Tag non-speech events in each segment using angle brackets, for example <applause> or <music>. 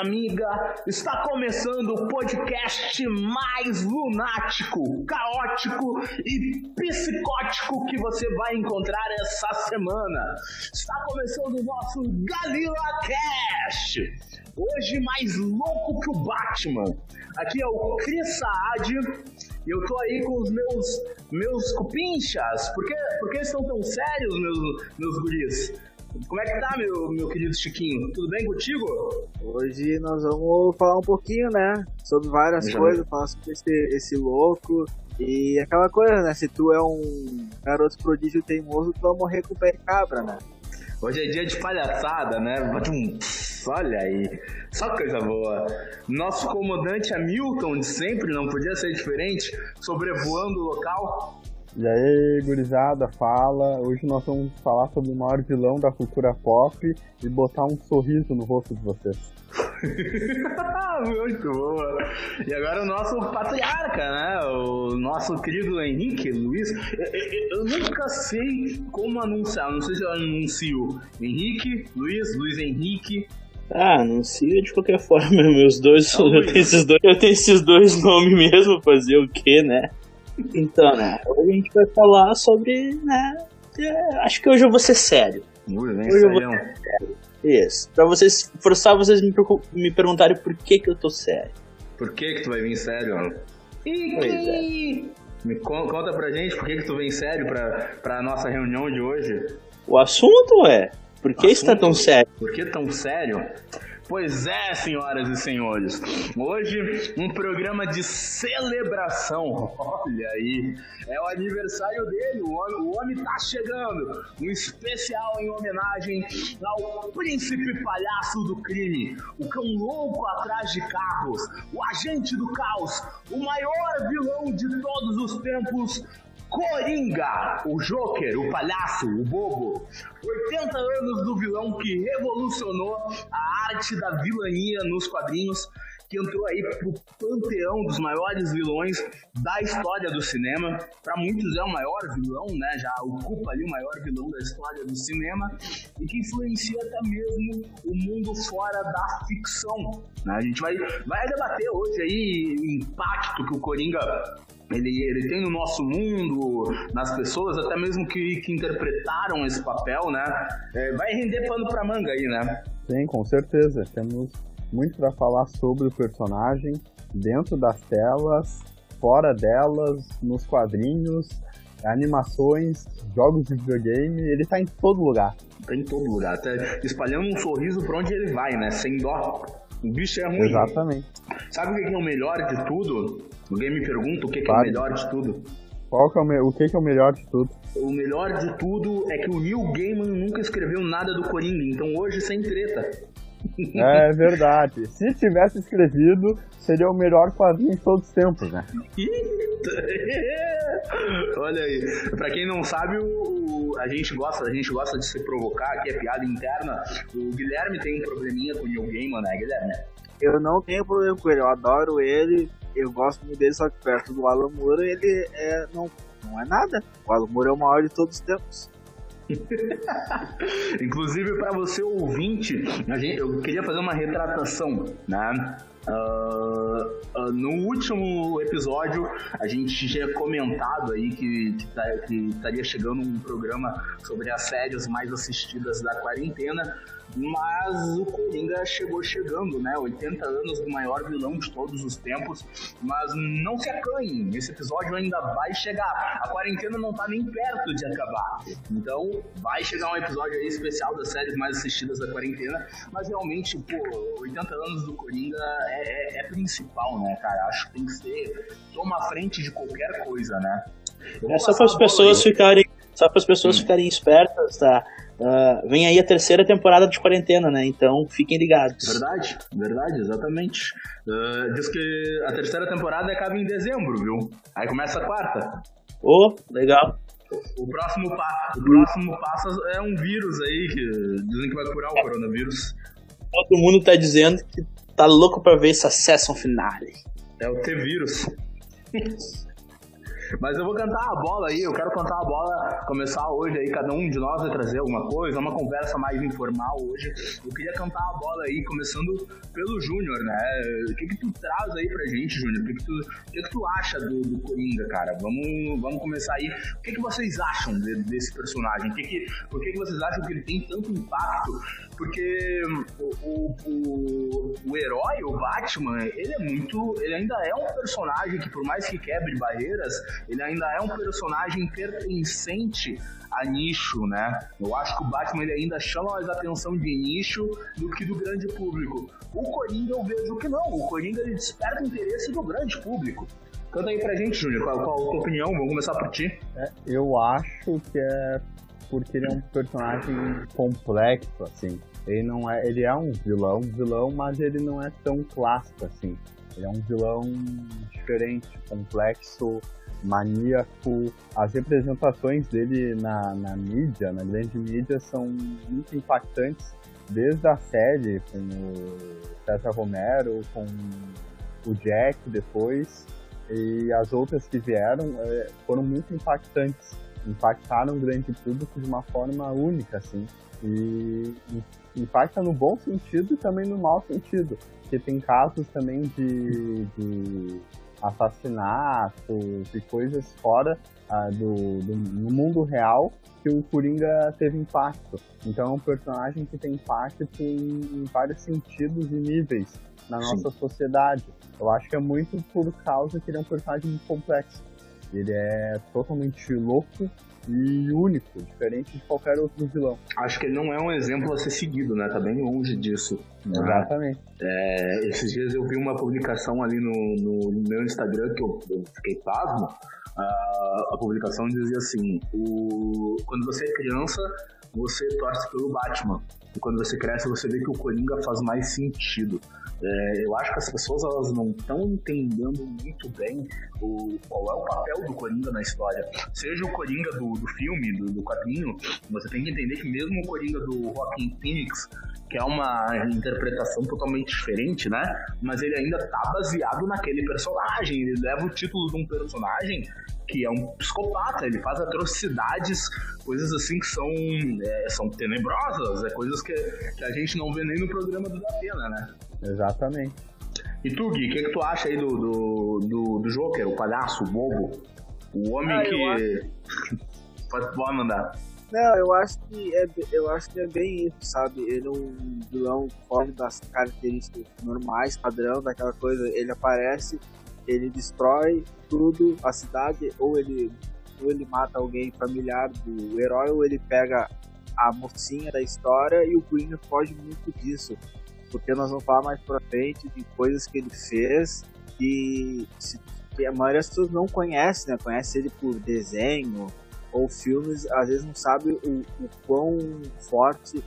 amiga. Está começando o podcast mais lunático, caótico e psicótico que você vai encontrar essa semana. Está começando o nosso Galila Cast. Hoje mais louco que o Batman. Aqui é o Cris Saad e eu tô aí com os meus meus cupinchas. Por que, por que estão tão sérios, meus, meus guris? Como é que tá, meu, meu querido Chiquinho? Tudo bem contigo? Hoje nós vamos falar um pouquinho, né? Sobre várias Já coisas, falar sobre esse, esse louco. E aquela coisa, né? Se tu é um garoto prodígio teimoso, tu vai morrer com o pé de cabra, né? Hoje é dia de palhaçada, né? Olha aí, só coisa boa. Nosso comandante Hamilton de sempre, não podia ser diferente, sobrevoando o local, e aí, gurizada, fala. Hoje nós vamos falar sobre o maior vilão da cultura pop e botar um sorriso no rosto de vocês. <laughs> Muito boa. E agora o nosso patriarca, né? O nosso querido Henrique Luiz. Eu, eu, eu, nunca sei como anunciar, não sei se eu anuncio Henrique, Luiz, Luiz Henrique. Ah, anuncia de qualquer forma, <laughs> meus dois. eu, tenho esses dois eu tenho esses dois <laughs> nomes mesmo, fazer o quê, né? Então, né? Hoje a gente vai falar sobre, né? É, acho que hoje eu vou ser sério. Ui, hoje eu vou ser sério. Isso. Pra vocês forçar vocês me, me perguntarem por que que eu tô sério. Por que que tu vai vir sério, mano? Pois é. Me conta pra gente por que que tu vem sério pra, pra nossa reunião de hoje. O assunto é, por que está tão sério? Por que tão sério? Pois é, senhoras e senhores. Hoje, um programa de celebração. Olha aí, é o aniversário dele. O homem, o homem tá chegando. Um especial em homenagem ao príncipe palhaço do crime, o cão louco atrás de carros, o agente do caos, o maior vilão de todos os tempos, Coringa, o Joker, o palhaço, o bobo. 80 anos do vilão que revolucionou a arte da vilania nos quadrinhos, que entrou aí pro panteão dos maiores vilões da história do cinema. Para muitos é o maior vilão, né? Já ocupa ali o maior vilão da história do cinema e que influencia até mesmo o mundo fora da ficção. Né? A gente vai, vai debater hoje aí o impacto que o Coringa ele, ele tem no nosso mundo, nas pessoas, até mesmo que, que interpretaram esse papel, né? É, vai render pano pra manga aí, né? Sim, com certeza. Temos muito para falar sobre o personagem dentro das telas, fora delas, nos quadrinhos, animações, jogos de videogame, ele tá em todo lugar. Tá em todo lugar, tá espalhando um sorriso pra onde ele vai, né? Sem dó. O bicho é ruim. Exatamente. Sabe o que é o melhor de tudo? Alguém me pergunta o que, que é o melhor de tudo. Qual que é o, me... o que, que é o melhor de tudo? O melhor de tudo é que o Neil Gaiman nunca escreveu nada do Coringa, então hoje sem treta. É verdade. Se tivesse escrevido, seria o melhor quadrinho de todos os tempos, né? <laughs> Olha aí. Pra quem não sabe, o, a gente gosta, a gente gosta de se provocar, aqui é piada interna. O Guilherme tem um probleminha com o Neil Gaiman, né, Guilherme? Eu não tenho problema com ele, eu adoro ele, eu gosto muito dele, só que perto do Alan Moore ele é, não, não é nada. O Alan Moore é o maior de todos os tempos. <laughs> Inclusive, para você ouvinte, gente, eu queria fazer uma retratação, né? Uh, uh, no último episódio, a gente tinha comentado aí que, que, tá, que estaria chegando um programa sobre as séries mais assistidas da quarentena. Mas o Coringa chegou chegando, né? 80 anos do maior vilão de todos os tempos. Mas não se acanhem, esse episódio ainda vai chegar. A quarentena não tá nem perto de acabar. Então vai chegar um episódio aí especial das séries mais assistidas da quarentena. Mas realmente, pô, 80 anos do Coringa é, é, é principal, né, cara? Acho que tem que ser. Toma frente de qualquer coisa, né? É só para as pessoas ficarem. Só para as pessoas hum. ficarem espertas, tá? Uh, vem aí a terceira temporada de quarentena, né? Então fiquem ligados. Verdade, verdade, exatamente. Uh, diz que a terceira temporada acaba em dezembro, viu? Aí começa a quarta. Ô, oh, legal. O próximo, pa o próximo passo é um vírus aí, que dizem que vai curar o coronavírus. Todo mundo tá dizendo que tá louco pra ver essa sessão finale. É o T-vírus. <laughs> Mas eu vou cantar a bola aí, eu quero cantar a bola, começar hoje aí, cada um de nós vai trazer alguma coisa, uma conversa mais informal hoje. Eu queria cantar a bola aí, começando pelo Júnior, né? O que que tu traz aí pra gente, Júnior? O que que tu, o que que tu acha do, do Coringa, cara? Vamos, vamos começar aí. O que que vocês acham de, desse personagem? Que que, por que que vocês acham que ele tem tanto impacto? Porque o, o, o, o herói, o Batman, ele é muito... Ele ainda é um personagem que, por mais que quebre barreiras, ele ainda é um personagem pertencente a nicho, né? Eu acho que o Batman ele ainda chama mais atenção de nicho do que do grande público. O Coringa eu vejo que não. O Coringa ele desperta o interesse do grande público. Canta aí pra gente, Júnior, qual, qual, a tua opinião? Vamos começar por ti. É, eu acho que é porque ele é um personagem complexo, assim. Ele não é, ele é um vilão, vilão, mas ele não é tão clássico assim. Ele é um vilão diferente, complexo, maníaco. As representações dele na, na mídia, na grande mídia, são muito impactantes, desde a série com o César Romero, com o Jack depois, e as outras que vieram é, foram muito impactantes. Impactaram o grande público de uma forma única, assim. E impacta no bom sentido e também no mau sentido. Porque tem casos também de, de assassinatos e coisas fora ah, do, do, no mundo real que o Coringa teve impacto. Então é um personagem que tem impacto em, em vários sentidos e níveis na nossa Sim. sociedade. Eu acho que é muito por causa que ele é um personagem muito complexo. Ele é totalmente louco e único, diferente de qualquer outro vilão. Acho que ele não é um exemplo a ser seguido, né? Tá bem longe disso. Né? Exatamente. É, esses dias eu vi uma publicação ali no, no, no meu Instagram que eu, eu fiquei pasmo. Uh, a publicação dizia assim: o, quando você é criança, você torce pelo Batman. E quando você cresce, você vê que o Coringa faz mais sentido. É, eu acho que as pessoas elas não estão entendendo muito bem o, qual é o papel do Coringa na história. Seja o Coringa do, do filme, do, do quadrinho, você tem que entender que mesmo o Coringa do Joaquin Phoenix, que é uma interpretação totalmente diferente, né? Mas ele ainda tá baseado naquele personagem. Ele leva o título de um personagem que é um psicopata, ele faz atrocidades, coisas assim que são, é, são tenebrosas, é coisas que, que a gente não vê nem no programa do Datena, né? Exatamente. E tu, Gui, o que, que tu acha aí do, do, do, do Joker, o palhaço, o bobo? O homem ah, que. Acho... <laughs> Pode, pode mandar. Não, eu acho que é, eu acho que é bem isso, sabe? Ele é um vilão fora das características normais, padrão, daquela coisa. Ele aparece, ele destrói tudo, a cidade, ou ele, ou ele mata alguém familiar do herói, ou ele pega a mocinha da história e o Coringa foge muito disso porque nós vamos falar mais pra frente de coisas que ele fez e que a maioria das pessoas não conhece, né? Conhece ele por desenho ou filmes, às vezes não sabe o, o quão forte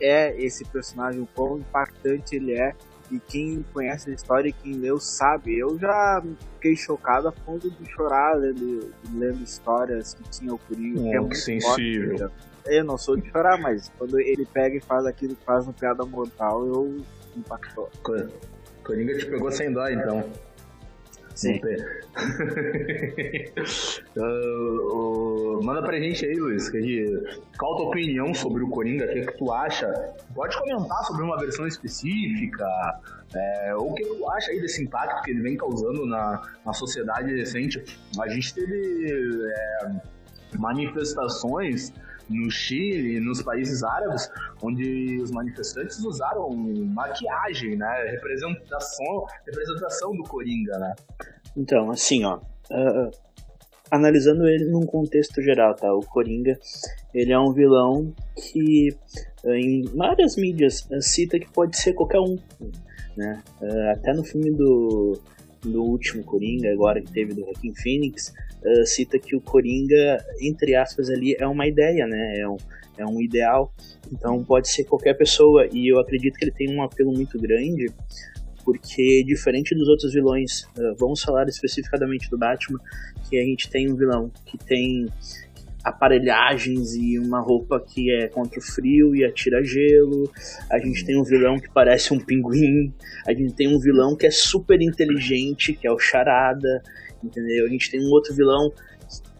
é esse personagem, o quão impactante ele é. E quem conhece a história e quem leu sabe. Eu já fiquei chocado a ponto de chorar lendo, lendo histórias que tinha o Coringa. que é muito sensível. Forte, eu não sou de chorar, mas quando ele pega e faz aquilo que faz no Piada Mortal, eu impactou. Coringa te pegou sem dó, então. Sim. uh, <laughs> uh, manda pra gente aí, Luiz, que, qual a tua opinião sobre o Coringa? O que, é que tu acha? Pode comentar sobre uma versão específica, é, o que tu acha aí desse impacto que ele vem causando na, na sociedade recente. A gente teve é, manifestações no Chile, nos países árabes, onde os manifestantes usaram maquiagem, né? Representação, representação do Coringa, né? Então, assim, ó. Uh, analisando ele num contexto geral, tá? O Coringa, ele é um vilão que uh, em várias mídias cita que pode ser qualquer um, né? até no filme do do último Coringa, agora que teve do Joaquin Phoenix, uh, cita que o Coringa, entre aspas, ali é uma ideia, né? É um, é um ideal. Então pode ser qualquer pessoa. E eu acredito que ele tem um apelo muito grande, porque diferente dos outros vilões, uh, vamos falar especificadamente do Batman, que a gente tem um vilão que tem aparelhagens e uma roupa que é contra o frio e atira gelo. A gente tem um vilão que parece um pinguim. A gente tem um vilão que é super inteligente, que é o Charada. Entendeu? A gente tem um outro vilão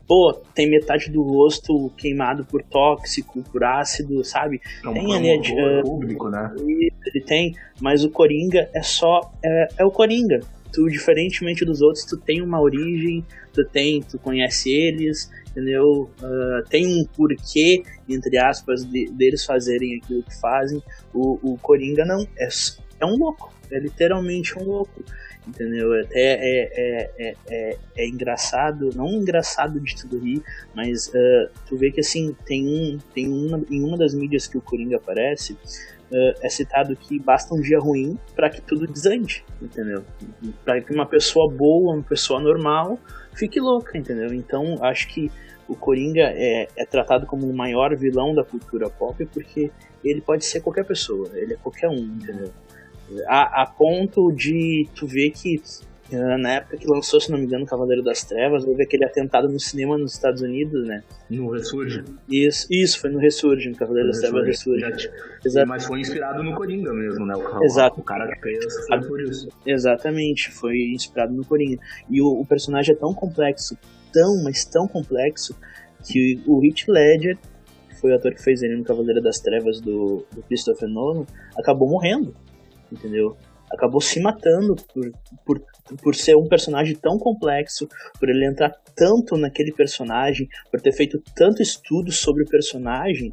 pô, tem metade do rosto queimado por tóxico, por ácido, sabe? É um, tem é ali horror público, né? ele tem, mas o Coringa é só é, é o Coringa. Tu, diferentemente dos outros, tu tem uma origem, tu tem, tu conhece eles, entendeu? Ah, tem um porquê, entre aspas, de- deles fazerem aquilo que fazem. O, o Coringa não, é, é um louco, é literalmente um louco, entendeu? Até é, é, é, é, é engraçado, não engraçado de tudo rir, mas ah, tu vê que assim, tem um, tem uma, em uma das mídias que o Coringa aparece, eh, é citado que basta um dia ruim para que tudo desande, entendeu? Para que uma pessoa boa, uma pessoa normal, fique louca, entendeu? Então, acho que o Coringa é, é tratado como o maior vilão da cultura pop porque ele pode ser qualquer pessoa, ele é qualquer um, entendeu? A, a ponto de tu ver que eh, na época que lançou, se não me engano, Cavaleiro das Trevas, houve aquele atentado no cinema nos Estados Unidos, né? No Ressurge. Isso, isso foi no Ressurge, no Cavaleiro das Trevas Ressurge. Exato. Mas foi inspirado no Coringa mesmo, né? O, Exato. O cara que fez foi por isso. Exatamente, foi inspirado no Coringa. E o, o personagem é tão complexo, tão, mas tão complexo, que o Heath Ledger, que foi o ator que fez ele no Cavaleiro das Trevas do, do Christopher Nolan, acabou morrendo, entendeu? Acabou se matando por, por, por ser um personagem tão complexo, por ele entrar tanto naquele personagem, por ter feito tanto estudo sobre o personagem.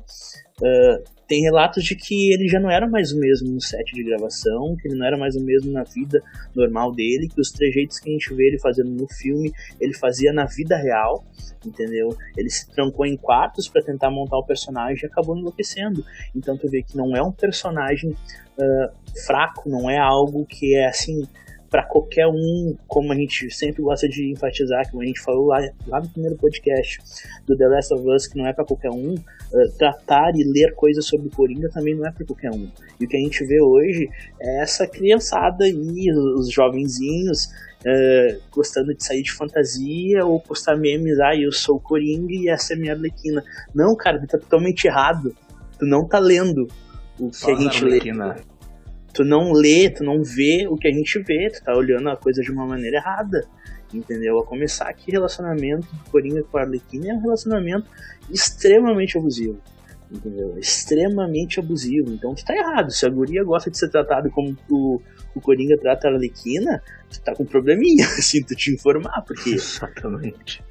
ah, tem relatos de que ele já não era mais o mesmo no set de gravação, que ele não era mais o mesmo na vida normal dele, que os trejeitos que a gente vê ele fazendo no filme, ele fazia na vida real, entendeu? Ele se trancou em quartos para tentar montar o personagem e acabou enlouquecendo. Então tu vê que não é um personagem ah, fraco, não é algo que é assim para qualquer um, como a gente sempre gosta de enfatizar, como a gente falou lá, lá no primeiro podcast do The Last of Us, que não é para qualquer um, eh, tratar e ler coisas sobre o Coringa também não é para qualquer um. E o que a gente vê hoje é essa criançada aí, os jovenzinhos, eh, gostando de sair de fantasia ou postar memes, ah, eu sou o Coringa e essa é a minha Arlequina. Não, cara, tu tá totalmente errado. Tu não tá lendo o que Só a gente lê. Tu não lê, tu não vê o que a gente vê, tu tá olhando a coisa de uma maneira errada. Entendeu? A começar que relacionamento do Coringa com a Arlequina é um relacionamento extremamente abusivo. Entendeu? Extremamente abusivo. Então tu tá errado. Se a guria gosta de ser tratado como o, o Coringa trata a Arlequina, tu tá com um probleminha, <laughs> sinto te informar, porque Exatamente.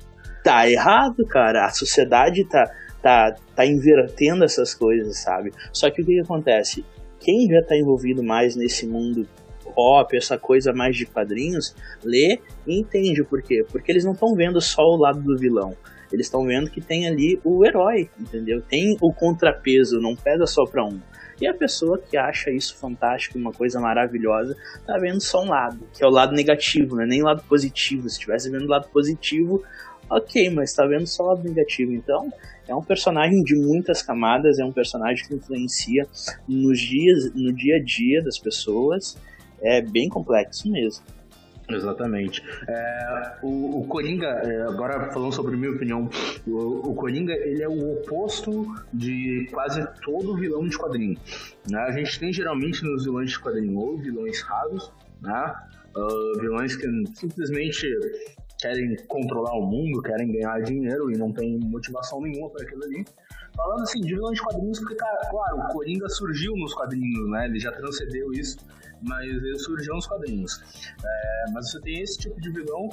tá errado, cara. A sociedade tá, tá, tá invertendo essas coisas, sabe? Só que o que, que acontece? Quem já tá envolvido mais nesse mundo pop, essa coisa mais de quadrinhos, lê e entende por quê. Porque eles não estão vendo só o lado do vilão. Eles estão vendo que tem ali o herói, entendeu? Tem o contrapeso, não pesa só pra um. E a pessoa que acha isso fantástico, uma coisa maravilhosa, tá vendo só um lado, que é o lado negativo, né? Nem o lado positivo. Se estivesse vendo o lado positivo, ok, mas tá vendo só o lado negativo. Então, é um personagem de muitas camadas, é um personagem que influencia nos dias, no dia a dia das pessoas. É bem complexo mesmo. Exatamente. É, o, o Coringa, é, agora falando sobre minha opinião, o, o Coringa ele é o oposto de quase todo vilão de quadrinho. Né? A gente tem geralmente nos vilões de quadrinho ou vilões raros, né? Ah, vilões que simplesmente querem controlar o mundo, querem ganhar dinheiro e não tem motivação nenhuma para aquilo ali. Falando assim de vilões de quadrinhos, porque, claro, o Coringa surgiu nos quadrinhos, né? Ele já transcendeu isso, mas ele surgiu nos quadrinhos. É, mas você tem esse tipo de vilão,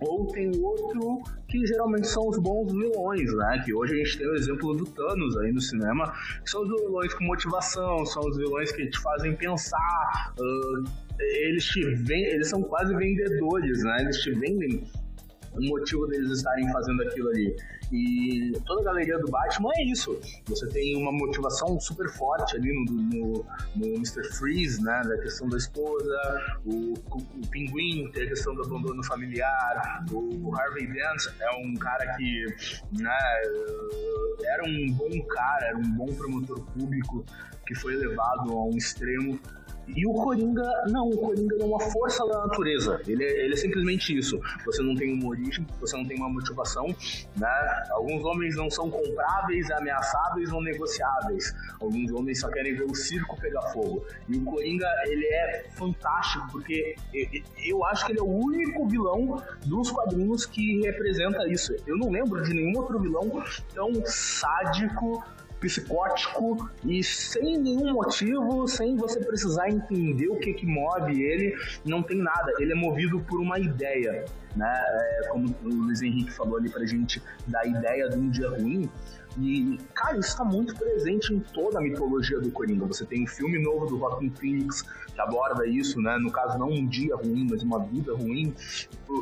ou tem outro que geralmente são os bons vilões, né? Que hoje a gente tem o exemplo do Thanos aí no cinema, que são os vilões com motivação, são os vilões que te fazem pensar. ah, eles te ven- eles são quase vendedores, né? Eles te vendem o motivo deles estarem fazendo aquilo ali. E toda a galeria do Batman é isso. Você tem uma motivação super forte ali no, no, no Mr. Freeze, né? Da questão da esposa, o, o Pinguim tem a questão do abandono familiar, o Harvey Dent é um cara que né, era um bom cara, era um bom promotor público que foi levado a um extremo E o Coringa, não, o Coringa é uma força da natureza. Ele é, ele é simplesmente isso. Você não tem origem, você não tem uma motivação, né? Alguns homens não são compráveis, ameaçáveis ou negociáveis. Alguns homens só querem ver o circo pegar fogo. E o Coringa, ele é fantástico, porque eu acho que ele é o único vilão dos quadrinhos que representa isso. Eu não lembro de nenhum outro vilão tão sádico psicótico e sem nenhum motivo, sem você precisar entender o que, que move ele, não tem nada. Ele é movido por uma ideia, né? É, como o Luiz Henrique falou ali pra gente da ideia de um dia ruim. E, cara, isso está muito presente em toda a mitologia do Coringa. Você tem um filme novo do Joaquin Phoenix que aborda isso, né? No caso, não um dia ruim, mas uma vida ruim.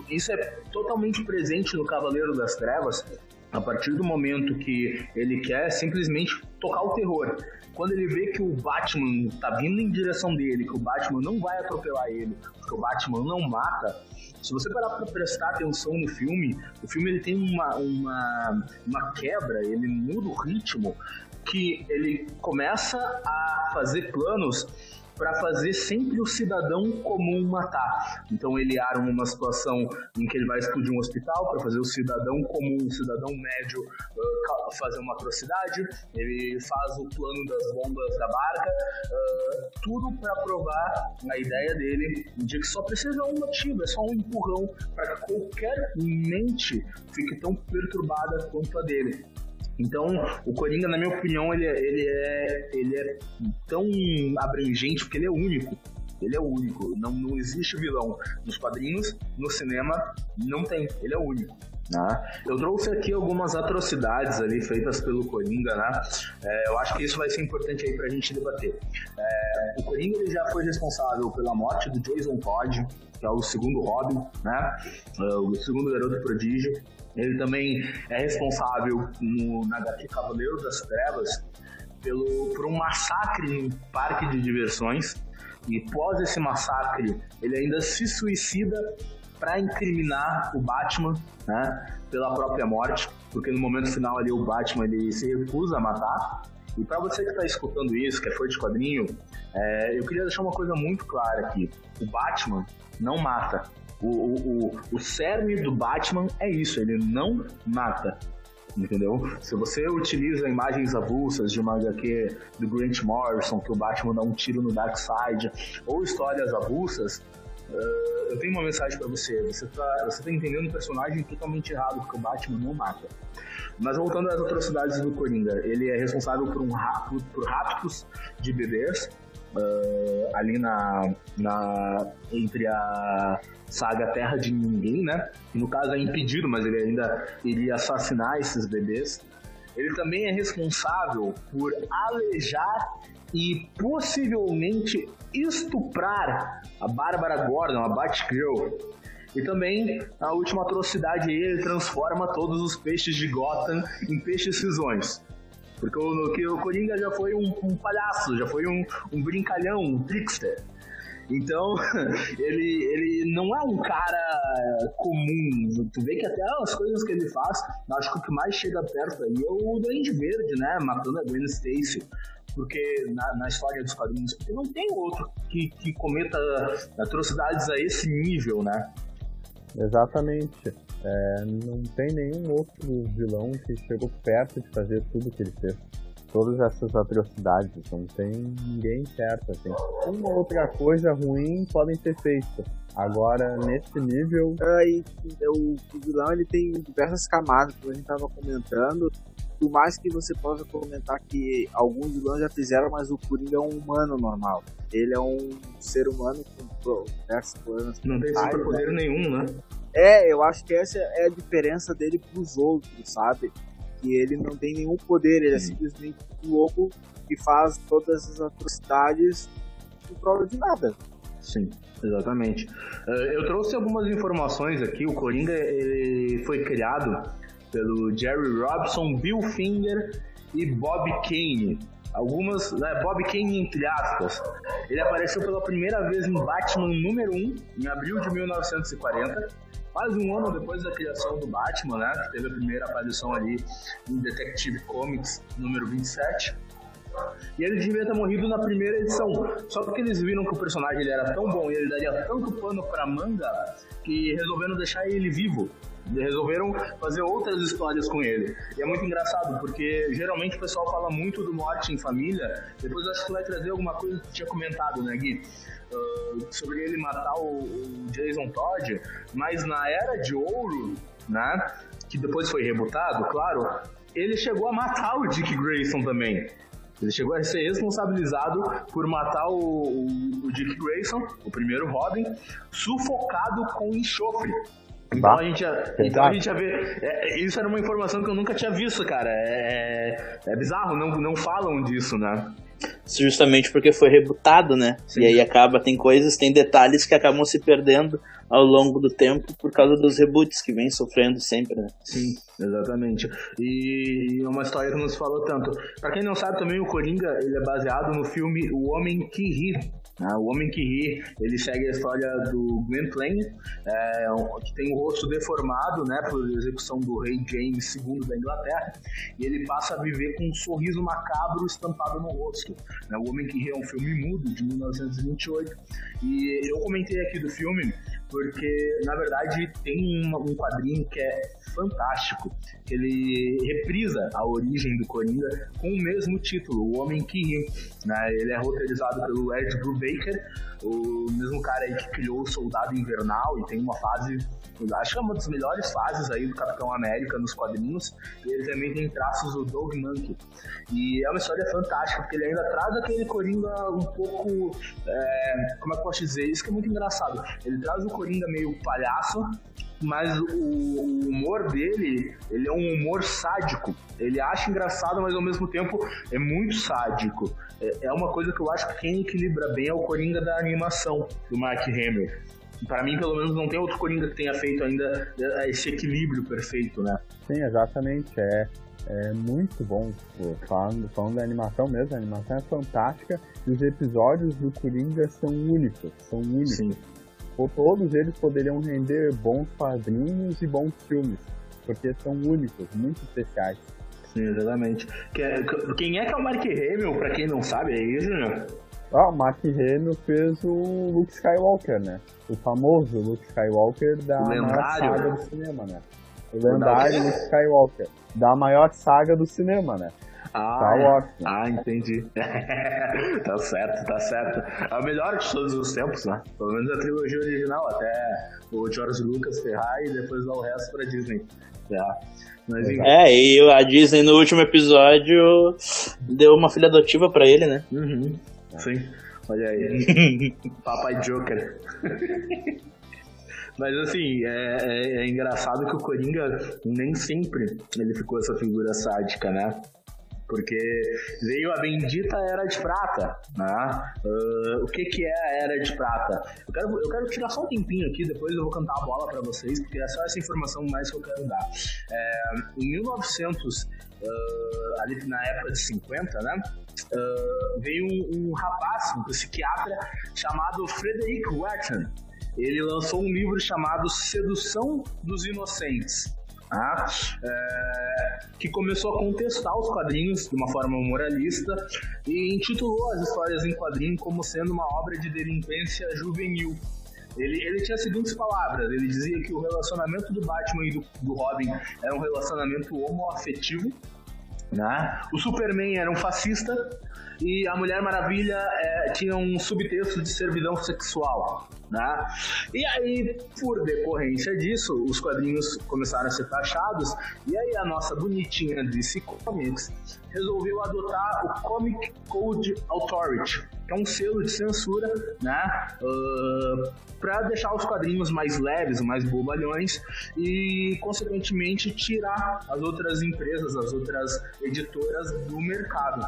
Isso é totalmente presente no Cavaleiro das Trevas. A partir do momento que ele quer simplesmente tocar o terror, quando ele vê que o Batman tá vindo em direção dele, que o Batman não vai atropelar ele, que o Batman não mata, se você parar para prestar atenção no filme, o filme ele tem uma, uma, uma quebra, ele muda o ritmo, que ele começa a fazer planos para fazer sempre o cidadão comum matar. Então ele arma uma situação em que ele vai explodir um hospital para fazer o cidadão comum, o cidadão médio uh, fazer uma atrocidade. Ele faz o plano das bombas da barca, uh, tudo para provar a ideia dele de que só precisa um motivo, é só um empurrão para que qualquer mente fique tão perturbada quanto a dele. Então, o Coringa, na minha opinião, ele, é, ele, é, ele é tão abrangente porque ele é único. Ele é único. Não, não existe vilão. Nos quadrinhos, no cinema, não tem. Ele é único. Né? Eu trouxe aqui algumas atrocidades ali feitas pelo Coringa, né? É, eu acho que isso vai ser importante aí pra gente debater. É, o Coringa ele já foi responsável pela morte do Jason Todd, que é o segundo Robin, né? É, o segundo garoto prodígio. Ele também é responsável no, na HQ Cavaleiro das Trevas pelo, por um massacre em parque de diversões. E após esse massacre, ele ainda se suicida para incriminar o Batman, né, pela própria morte, porque no momento final ali o Batman ele se recusa a matar. E para você que está escutando isso, que é fã de quadrinho, é, eu queria deixar uma coisa muito clara aqui: o Batman não mata, o, o, o, cerne do Batman é isso, ele não mata. Entendeu? Se você utiliza imagens avulsas de uma HQ do Grant Morrison, que o Batman dá um tiro no Darkseid, ou histórias avulsas, uh, eu tenho uma mensagem para você. Você tá, você tá entendendo o personagem totalmente errado, porque o Batman não mata. Mas voltando às atrocidades do Coringa, ele é responsável por um por raptos de bebês, uh, ali na, na entre a saga Terra de Ninguém, né? No caso é impedido, mas ele ainda iria assassinar esses bebês. Ele também é responsável por alejar e possivelmente estuprar a Bárbara Gordon, a Batgirl. E também a última atrocidade ele transforma todos os peixes de Gotham em peixes cisões. Porque o, o Coringa já foi um, um palhaço, já foi um, um brincalhão, um trickster. Então, <laughs> ele, ele não é um cara comum. Tu vê que até as coisas que ele faz, acho que o que mais chega perto aí é o Duende Verde, né? Matando a Gwen Stacy. Porque na, na história dos quadrinhos, porque não tem outro que, que cometa atrocidades a esse nível, né? Exatamente. É, não tem nenhum outro vilão que chegou perto de fazer tudo que ele fez todas essas atrocidades, não tem ninguém certo, assim. Uma outra coisa ruim podem ser feita. Agora, nesse nível... Aí, o, o vilão, ele tem diversas camadas, como a gente tava comentando, por mais que você possa comentar que alguns vilões já fizeram, mas o Coringa é um humano normal. Ele é um ser humano com diversos planos. Não tem superpoder né? nenhum, né? É, eu acho que essa é a diferença dele pros outros, sabe? Que ele não tem nenhum poder, ele é simplesmente um louco que faz todas as atrocidades por prova de nada. Sim, exatamente. Eh, eu trouxe algumas informações aqui. O Coringa foi criado pelo Jerry Robson, Bill Finger e Bob Kane. Algumas, né, Bob Kane entre aspas. Ele apareceu pela primeira vez em Batman número 1, em abril de 1940 quase um ano depois da criação do Batman, né? Que teve a primeira aparição ali em Detective Comics número 27. E ele devia ter morrido na primeira edição. Só porque eles viram que o personagem ele era tão bom e ele daria tanto pano pra manga que resolveram deixar ele vivo. Resolveram fazer outras histórias com ele. E é muito engraçado, porque geralmente o pessoal fala muito do morte em família. Depois acho que vai trazer alguma coisa que tu tinha comentado, né, Gui? Uh, sobre ele matar o, o Jason Todd, mas na Era de Ouro, né? Que depois foi rebutado, claro, ele chegou a matar o Dick Grayson também. Ele chegou a ser responsabilizado por matar o, o, o Dick Grayson, o primeiro Robin, sufocado com enxofre. Então a gente já, então a gente já vê. É, isso era uma informação que eu nunca tinha visto, cara. É, é bizarro, não, não falam disso, né? Justamente porque foi rebutado, né? Sim. E aí acaba, tem coisas, tem detalhes que acabam se perdendo ao longo do tempo por causa dos reboots que vem sofrendo sempre, né? Sim, exatamente. E é uma história que nos falou tanto. Pra quem não sabe também, o Coringa ele é baseado no filme O Homem que Ri, ah, o Homem que Ri, ele segue a história do Gwynplaine, é, que tem o rosto deformado, né, por execução do rei James II da Inglaterra, e ele passa a viver com um sorriso macabro estampado no rosto. Né? O Homem que Ri é um filme mudo, de 1928, e eu comentei aqui do filme porque, na verdade, tem um quadrinho que é fantástico, ele reprisa a origem do Coringa com o mesmo título, O Homem que Ri. Né? Ele é roteirizado pelo Ed Brubaker, o mesmo cara que criou o Soldado Invernal e tem uma fase, acho que é uma das melhores fases aí do Capitão América nos quadrinhos, e ele também tem traços do Dog Monkey. E é uma história fantástica, porque ele ainda traz aquele Coringa um pouco, é, como é que eu posso dizer, isso que é muito engraçado, ele traz o Coringa meio palhaço, mas o, o, humor dele, ele é um humor sádico. Ele acha engraçado, mas ao mesmo tempo é muito sádico. É, é uma coisa que eu acho que quem equilibra bem é o Coringa da animação, do Mark Hamill. Para mim, pelo menos, não tem outro Coringa que tenha feito ainda esse equilíbrio perfeito, né? Sim, exatamente. É, é muito bom. Falando, falando da animação mesmo, a animação é fantástica e os episódios do Coringa são únicos. São únicos. Sim ou todos eles poderiam render bons quadrinhos e bons filmes, porque são únicos, muito especiais. Sim, exatamente. É, quem é que é o Mark Hamill, pra quem não sabe aí, Júnior? Ah, o Mark Hamill fez o Luke Skywalker, né? O famoso Luke Skywalker da maior saga do cinema, né? O lendário Luke Skywalker, da maior saga do cinema, né? Ah, tá ótimo. Ah, entendi. <laughs> tá certo, tá certo. É o melhor de todos os tempos, né? Pelo menos a trilogia original, até o George Lucas ferrar e depois dar o resto pra Disney. É. Mas, é, e a Disney no último episódio deu uma filha adotiva pra ele, né? Uhum. Sim. Olha aí. <laughs> Papai Joker. <laughs> Mas assim, é, é, é, engraçado que o Coringa nem sempre ele ficou essa figura sádica, né? porque veio a bendita Era de Prata, né? Uh, o que que é a Era de Prata? Eu quero, eu quero tirar só um tempinho aqui, depois eu vou cantar a bola para vocês, porque é só essa informação mais que eu quero dar. É, em 1900, uh, ah, ali na época de 50, né? Uh, veio um, um, rapaz, um psiquiatra, chamado Frederick Wetton. Ele lançou um livro chamado Sedução dos Inocentes. Tá? É, que começou a contestar os quadrinhos de uma forma moralista e intitulou as histórias em quadrinho como sendo uma obra de delinquência juvenil. Ele, ele tinha as seguintes palavras: ele dizia que o relacionamento do Batman e do, do Robin era um relacionamento homoafetivo, né? o Superman era um fascista e a Mulher Maravilha é, tinha um subtexto de servidão sexual. Né? E aí, por decorrência disso, os quadrinhos começaram a ser taxados, e aí a nossa bonitinha DC Comics resolveu adotar o Comic Code Authority, que é um selo de censura, né? Uh, para deixar os quadrinhos mais leves, mais bobalhões e, consequentemente, tirar as outras empresas, as outras editoras do mercado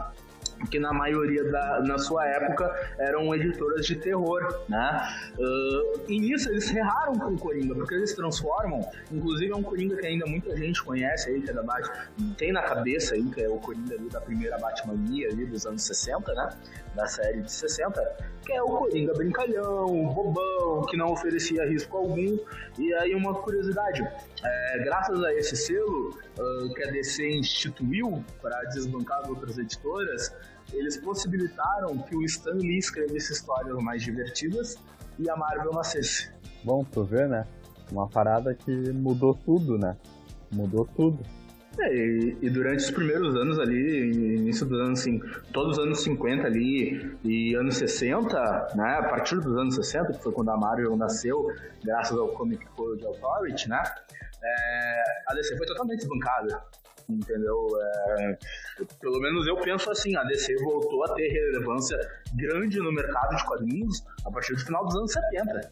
que na maioria da, na sua época eram editoras de terror, né? Uh, e nisso eles erraram com o Coringa, porque eles transformam, inclusive é um Coringa que ainda muita gente conhece aí, que é da Batman, tem na cabeça aí, que é o Coringa ali da primeira Batmania ali dos anos 60, né? Da série de 60, que é o Coringa brincalhão, bobão, que não oferecia risco algum. E aí uma curiosidade, é, graças a esse selo uh, que a DC instituiu para desbancar as outras editoras, eles possibilitaram que o Stan Lee escrevesse histórias mais divertidas e a Marvel nascesse. Bom, tu vê, né? Uma parada que mudou tudo, né? Mudou tudo. É, e, e, durante os primeiros anos ali, início dos anos, assim, todos os anos 50 ali e anos 60, né, a partir dos anos 60, que foi quando a Marvel nasceu, graças ao Comic Code Authority, né, é, a DC foi totalmente desbancada, entendeu? É, pelo menos eu penso assim, a DC voltou a ter relevância grande no mercado de quadrinhos a partir do final dos anos 70,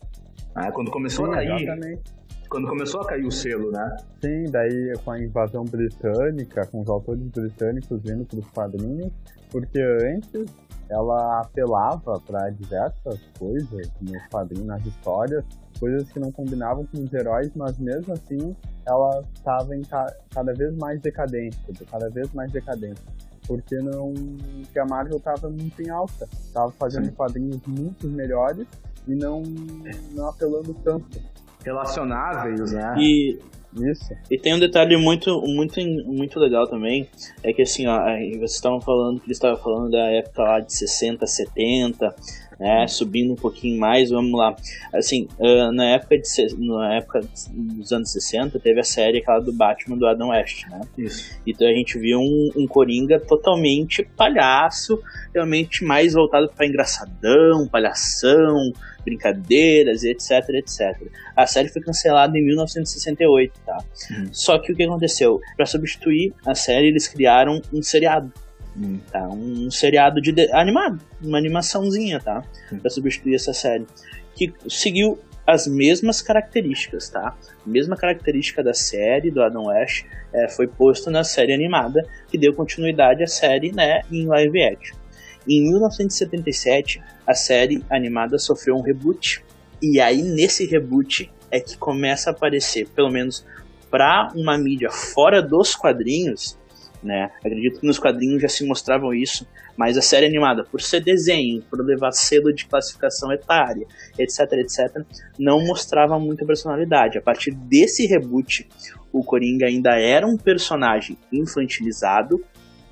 né, quando começou Sim, a cair... Exatamente quando começou a cair o selo, né? Sim, daí com a invasão britânica, com os autores britânicos vindo para os quadrinhos, porque antes ela apelava para diversas coisas nos quadrinhos, nas histórias, coisas que não combinavam com os heróis, mas mesmo assim ela estava ca cada vez mais decadente, cada vez mais decadente. Porque não. Porque a Marvel estava muito em alta, estava fazendo Sim. quadrinhos muito melhores e não, não apelando tanto relacionáveis, né? E isso. E tem um detalhe muito, muito, muito legal também, é que assim, ó, vocês estavam falando que eles estavam falando da época lá de 60, 70, né, subindo um pouquinho mais, vamos lá. Assim, uh, na época de na época dos anos 60, teve a série aquela do Batman do Adam West, né? Isso. Então a gente viu um, um Coringa totalmente palhaço, realmente mais voltado para engraçadão, palhação, brincadeiras, etc, etc. A série foi cancelada em 1968, tá? Uhum. Só que o que aconteceu? Para substituir a série, eles criaram um seriado. Uhum. Tá? Um seriado de, de animado, uma animaçãozinha, tá? Para substituir essa série. Que seguiu as mesmas características, tá? A mesma característica da série do Adam West é, foi posto na série animada, que deu continuidade à série, né, em live action. Em 1977, a série animada sofreu um reboot. E aí, nesse reboot, é que começa a aparecer, pelo menos para uma mídia fora dos quadrinhos, né? Acredito que nos quadrinhos já se mostravam isso, mas a série animada, por ser desenho, por levar selo de classificação etária, etc, etc, não mostrava muita personalidade. A partir desse reboot, o Coringa ainda era um personagem infantilizado,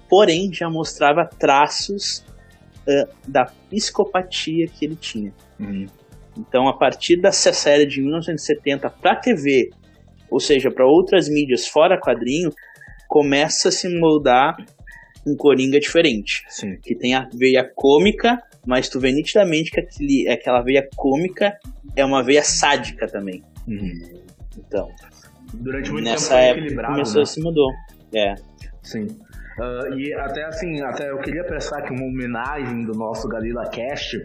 porém já mostrava traços uh, da psicopatia que ele tinha. Uhum. Então, a partir dessa série de 1970 para TV, ou seja, para outras mídias fora quadrinho, começa a se moldar um Coringa diferente. Sim. Que tem a veia cômica, mas tu vê nitidamente que aquele, aquela veia cômica é uma veia sádica também. Uhum. Então, durante muito nessa tempo época começou né? a se mudou. É. Sim. Uh, e até assim, até eu queria prestar aqui uma homenagem do nosso Galila Cast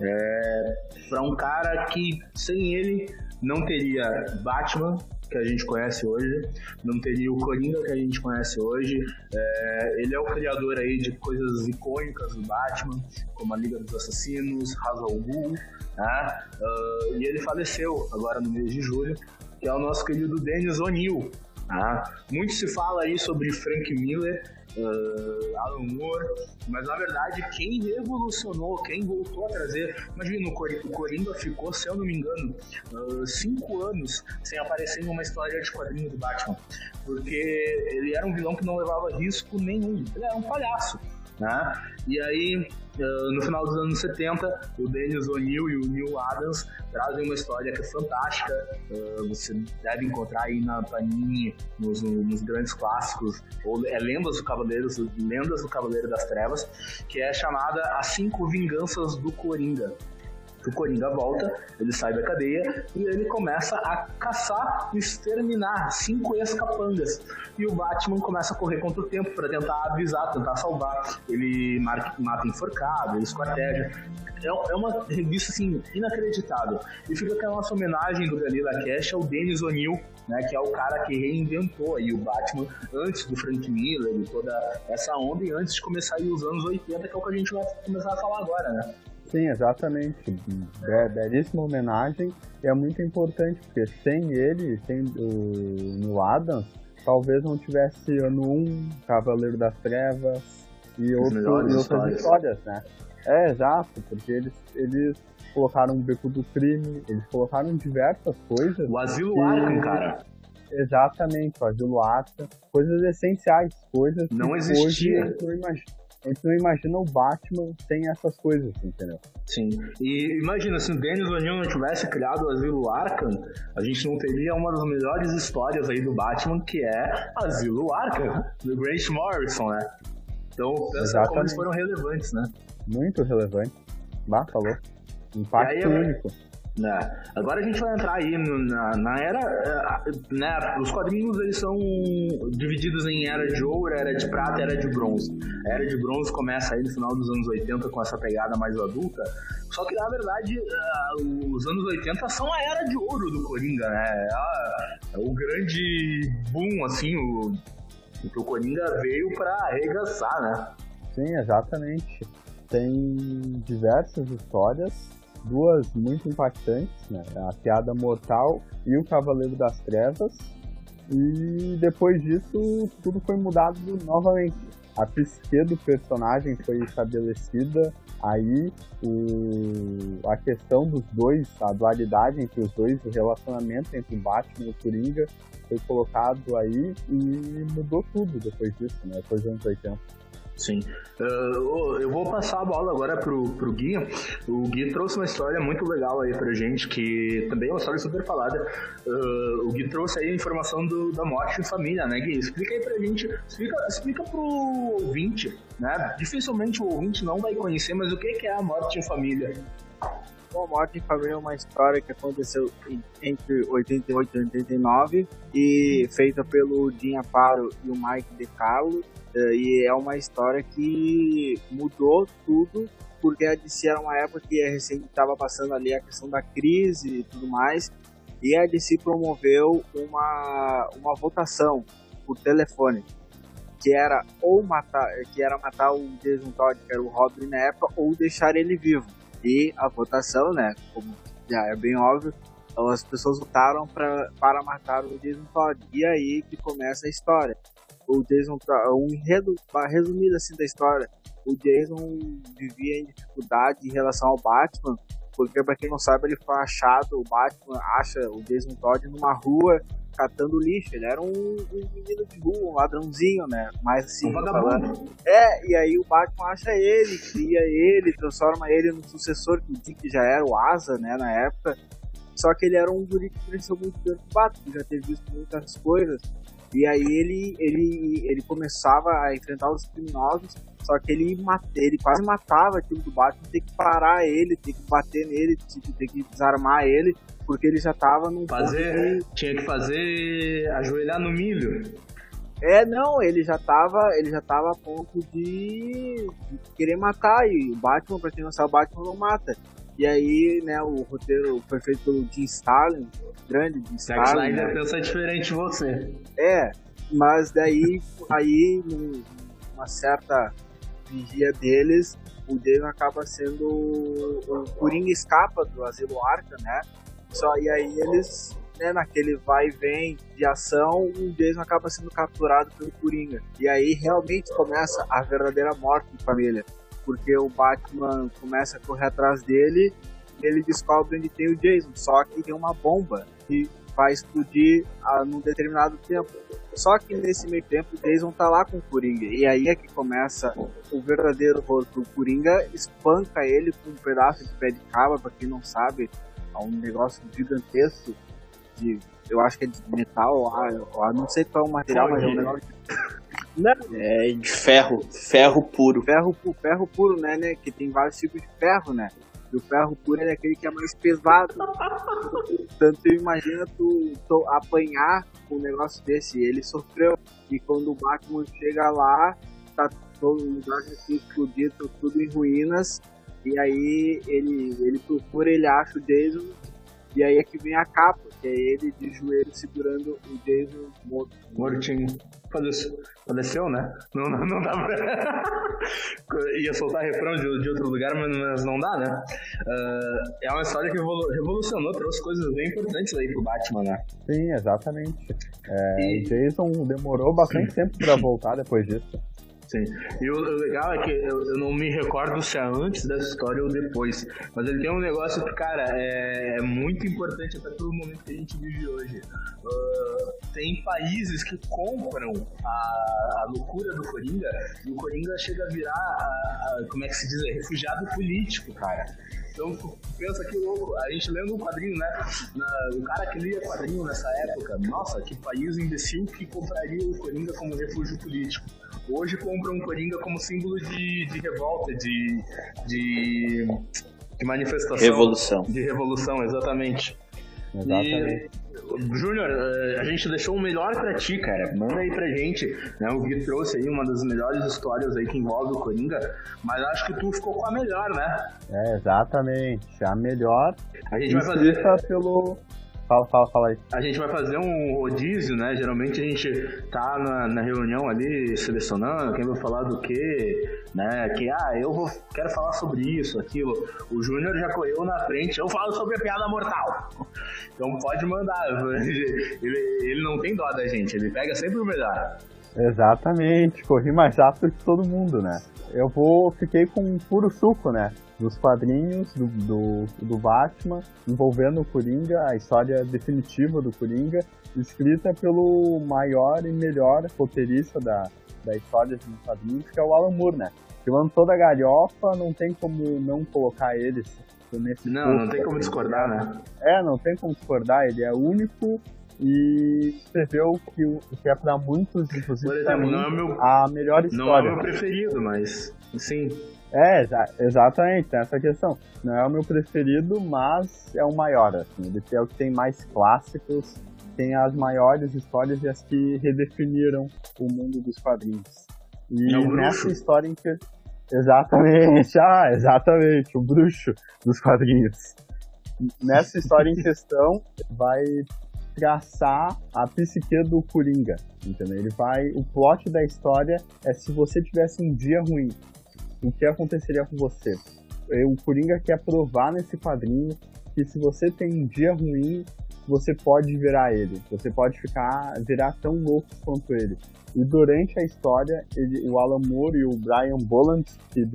é, para um cara que sem ele não teria Batman, que a gente conhece hoje, não teria o Coringa que a gente conhece hoje. É, ele é o criador aí de coisas icônicas do Batman, como a Liga dos Assassinos, Ra's al Ghul, né? Uh, e ele faleceu agora no mês de julho, que é o nosso querido Dennis O'Neill. Né? Muito se fala aí sobre Frank Miller, uh, Alan Moore, mas na verdade quem revolucionou, quem voltou a trazer, imagina, o Coringa ficou, se eu não me engano, uh, cinco anos sem aparecer em uma história de quadrinho do Batman, porque ele era um vilão que não levava risco nenhum, ele era um palhaço. Né? E aí, no final dos anos 70, o Dennis O'Neill e o Neil Adams trazem uma história que é fantástica. Você deve encontrar aí na Panini, nos, nos grandes clássicos, ou é Lendas do Cavaleiro, Lendas do Cavaleiro das Trevas, que é chamada As Cinco Vinganças do Coringa o Coringa volta, ele sai da cadeia e ele começa a caçar e exterminar cinco ex-capangas. E o Batman começa a correr contra o tempo para tentar avisar, tentar salvar. Ele mata enforcado, ele esquarteja. É, é uma revista assim, inacreditável. E fica aquela nossa homenagem do Galila Cash ao Dennis O'Neill, né, que é o cara que reinventou aí o Batman antes do Frank Miller e toda essa onda e antes de começar aí os anos 80, que é o que a gente vai começar a falar agora, né? Sim, exatamente. Belíssima homenagem. E é muito importante, porque sem ele, sem o Neil Adams, talvez não tivesse ano 1, Cavaleiro das Trevas e, outro, e outras histórias. histórias, né? É, exato, porque eles, eles colocaram o Beco do Crime, eles colocaram diversas coisas. O Asilo que... Arkham, cara. Exatamente, o Asilo Arkham. Coisas essenciais, coisas não existia. Hoje, a gente não imagina o Batman sem essas coisas, entendeu? Sim. E imagina, se o Dennis O'Neill não tivesse criado o Asilo Arkham, a gente não teria uma das melhores histórias aí do Batman, que é Asilo Arkham, do Grant Morrison, né? Então, pensa como eles foram relevantes, né? Muito relevante. Bah, falou. Impacto aí, único. Né? Agora a gente vai entrar aí na, na, era. Eh, né? Os quadrinhos eles são divididos em era de ouro, era de prata era de bronze. A era de bronze começa aí no final dos anos 80 com essa pegada mais adulta. Só que na verdade uh, os anos 80 são a era de ouro do Coringa, né? É, é o grande boom, assim, o, que o Coringa veio para arregaçar, né? Sim, exatamente. Tem diversas histórias duas muito impactantes, né? A Piada Mortal e o Cavaleiro das Trevas. E depois disso, tudo foi mudado novamente. A psique do personagem foi estabelecida, aí o, a questão dos dois, a dualidade entre os dois, o relacionamento entre o Batman e o Coringa foi colocado aí e mudou tudo depois disso, né? Depois dos anos 80. Sim. Uh, eu vou passar a bola agora pro, pro Gui. O Gui trouxe uma história muito legal aí pra gente, que também é uma história super falada. Uh, o Gui trouxe aí a informação do, da morte em família, né, Gui? Explica aí pra gente, explica, explica pro ouvinte, né? Dificilmente o ouvinte não vai conhecer, mas o que é a morte em família? Bom, Morte em Família é uma história que aconteceu entre 88 e 89 e feita pelo Jim Aparo e o Mike DeCarlo eh, e é uma história que mudou tudo porque a DC era uma época que recém estava passando ali a questão da crise e tudo mais e a DC promoveu uma, uma votação por telefone que era ou matar que era matar o Jason Todd que era o Robin na época ou deixar ele vivo e a votação, né, como já é bem óbvio, as pessoas votaram pra, para matar o Jason Todd. E aí que começa a história. O Jason, um enredo resumido assim da história. O Jason vivia em dificuldade em relação ao Batman, porque para quem não sabe ele foi achado, o Batman acha o Jason Todd numa rua catando lixo. Ele era um, um menino de rua, um ladrãozinho, né? Mas assim, um falando. É, e aí o Batman acha ele, cria ele, transforma ele no sucessor do Dick, já era o Asa, né, na época. Só que ele era um guri que cresceu muito dentro do Batman, já teve visto muitas coisas. E aí ele, ele, ele começava a enfrentar os criminosos, só que ele, ele quase matava aquilo do Batman, tem que parar ele, tem que bater nele, tem que desarmar ele, porque ele já tava num fazer, de... tinha que fazer ajoelhar no milho. É, não, ele já tava, ele já tava a ponto de, de querer matar e o Batman, pra quem não sabe, o Batman não mata. E aí, né, o roteiro foi feito pelo Jim Starlin, grande Jim Starlin. Zack Snyder né? pensa diferente de você. É, mas daí, aí, numa certa vigia deles, o Jason acaba sendo o Coringa escapa do Asilo Arca, né? Só e aí eles, né, naquele vai e vem de ação, o Jason acaba sendo capturado pelo Coringa. E aí realmente começa a verdadeira morte de família. Porque o Batman começa a correr atrás dele, ele descobre onde tem o Jason, só que tem uma bomba que vai explodir a, num determinado tempo. Só que nesse meio tempo o Jason tá lá com o Coringa. E aí é que começa o verdadeiro horror. O Coringa espanca ele com um pedaço de pé de cabra, pra quem não sabe a um negócio gigantesco de. Eu acho que é de metal, ah, não sei qual é o material, mas é um negócio. Não. É de ferro, ferro puro. Ferro, ferro puro, né, né? Que tem vários tipos de ferro, né? E o ferro puro é aquele que é mais pesado. Tanto imagina tu, tu apanhar um negócio desse. Ele sofreu. E quando o Batman chega lá, tá todo lugar explodido, tudo em ruínas. E aí ele, ele procura, ele acha o Jason, e aí é que vem a capa, que é ele de joelho segurando o Jason morto. Mortinho. Faleceu, faleceu né? Não, não, não dá pra. <laughs> Ia soltar refrão de, de outro lugar, mas, mas não dá, né? Uh, é uma história que revolucionou, trouxe coisas bem importantes aí pro Batman, né? Sim, exatamente. É, e... O Jason demorou bastante <clears throat> tempo pra voltar depois disso. Sim. E o, o legal é que eu, eu, não me recordo se é antes dessa história ou depois. Mas ele tem um negócio que, cara, é, é muito importante até pelo momento que a gente vive hoje. Uh, tem países que compram a, a, loucura do Coringa e o Coringa chega a virar, a, como é que se diz, refugiado político, cara. Então, pensa que louco. A gente lendo um quadrinho, né? Na, o cara que lia quadrinho nessa época, nossa, que país imbecil que compraria o Coringa como refúgio político. Hoje compra um Coringa como símbolo de, de revolta, de, de, de manifestação. Revolução. De revolução, exatamente. Exatamente. E, Júnior, eh, a gente deixou o melhor pra ti, cara. Manda aí pra gente. Né? O Gui trouxe aí uma das melhores histórias aí que envolve o Coringa, mas acho que tu ficou com a melhor, né? É, exatamente. A melhor. A gente vai fazer. pelo Fala, fala, fala aí. A gente vai fazer um rodízio, né? Geralmente a gente tá na, na reunião ali selecionando quem vai falar do que, né? Que, ah, eu vou, quero falar sobre isso, aquilo. O Júnior já correu na frente, eu falo sobre a piada mortal. Então pode mandar. <laughs> Ele, ele não tem dó da gente, ele pega sempre o melhor. Exatamente, corri mais rápido que todo mundo, né? Eu vou, fiquei com um puro suco, né? Dos quadrinhos do, do, do Batman, envolvendo o Coringa, a história definitiva do Coringa, escrita pelo maior e melhor roteirista da, da história dos quadrinhos, que é o Alan Moore, né? Filando toda a galhofa, não tem como não colocar ele nesse Não, não tem como discordar, né? É, não tem como discordar, ele é único e escreveu que, que é para muitos, inclusive Por exemplo, mim, não é meu, a melhor história. Não é o meu preferido, mas sim. É, exatamente, essa questão. Não é o meu preferido, mas é o maior, assim. Ele é o que tem mais clássicos, tem as maiores histórias e as que redefiniram o mundo dos quadrinhos. E é nessa história em que. Exatamente, <laughs> ah, exatamente, o bruxo dos quadrinhos. Nessa história em questão, vai traçar a psique do Coringa, entendeu? Ele vai, o plot da história é se você tivesse um dia ruim, o que aconteceria com você? O Coringa quer provar nesse quadrinho que se você tem um dia ruim, você pode virar ele, você pode ficar virar tão louco quanto ele. E durante a história, ele, o Alan Moore e o Brian Boland, que,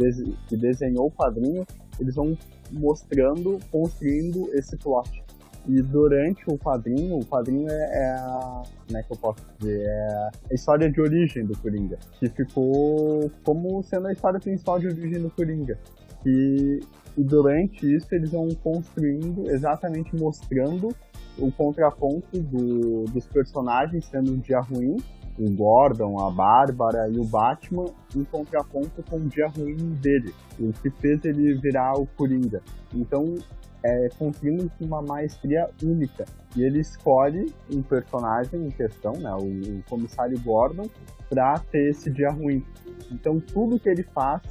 que desenhou o quadrinho, eles vão mostrando, construindo esse plot. E durante o quadrinho, o quadrinho é, é, a. Como é que eu posso dizer? É a história de origem do Coringa. Que ficou como sendo a história principal de origem do Coringa. E, e durante isso eles vão construindo, exatamente mostrando o contraponto do, dos personagens sendo um dia ruim, o Gordon, a Bárbara e o Batman, em contraponto com o dia ruim dele, o que fez ele virar o Coringa. Então é, conseguindo uma maestria única. E ele escolhe um personagem em questão, né, o, o comissário Gordon, para ter esse dia ruim. Então tudo que ele faz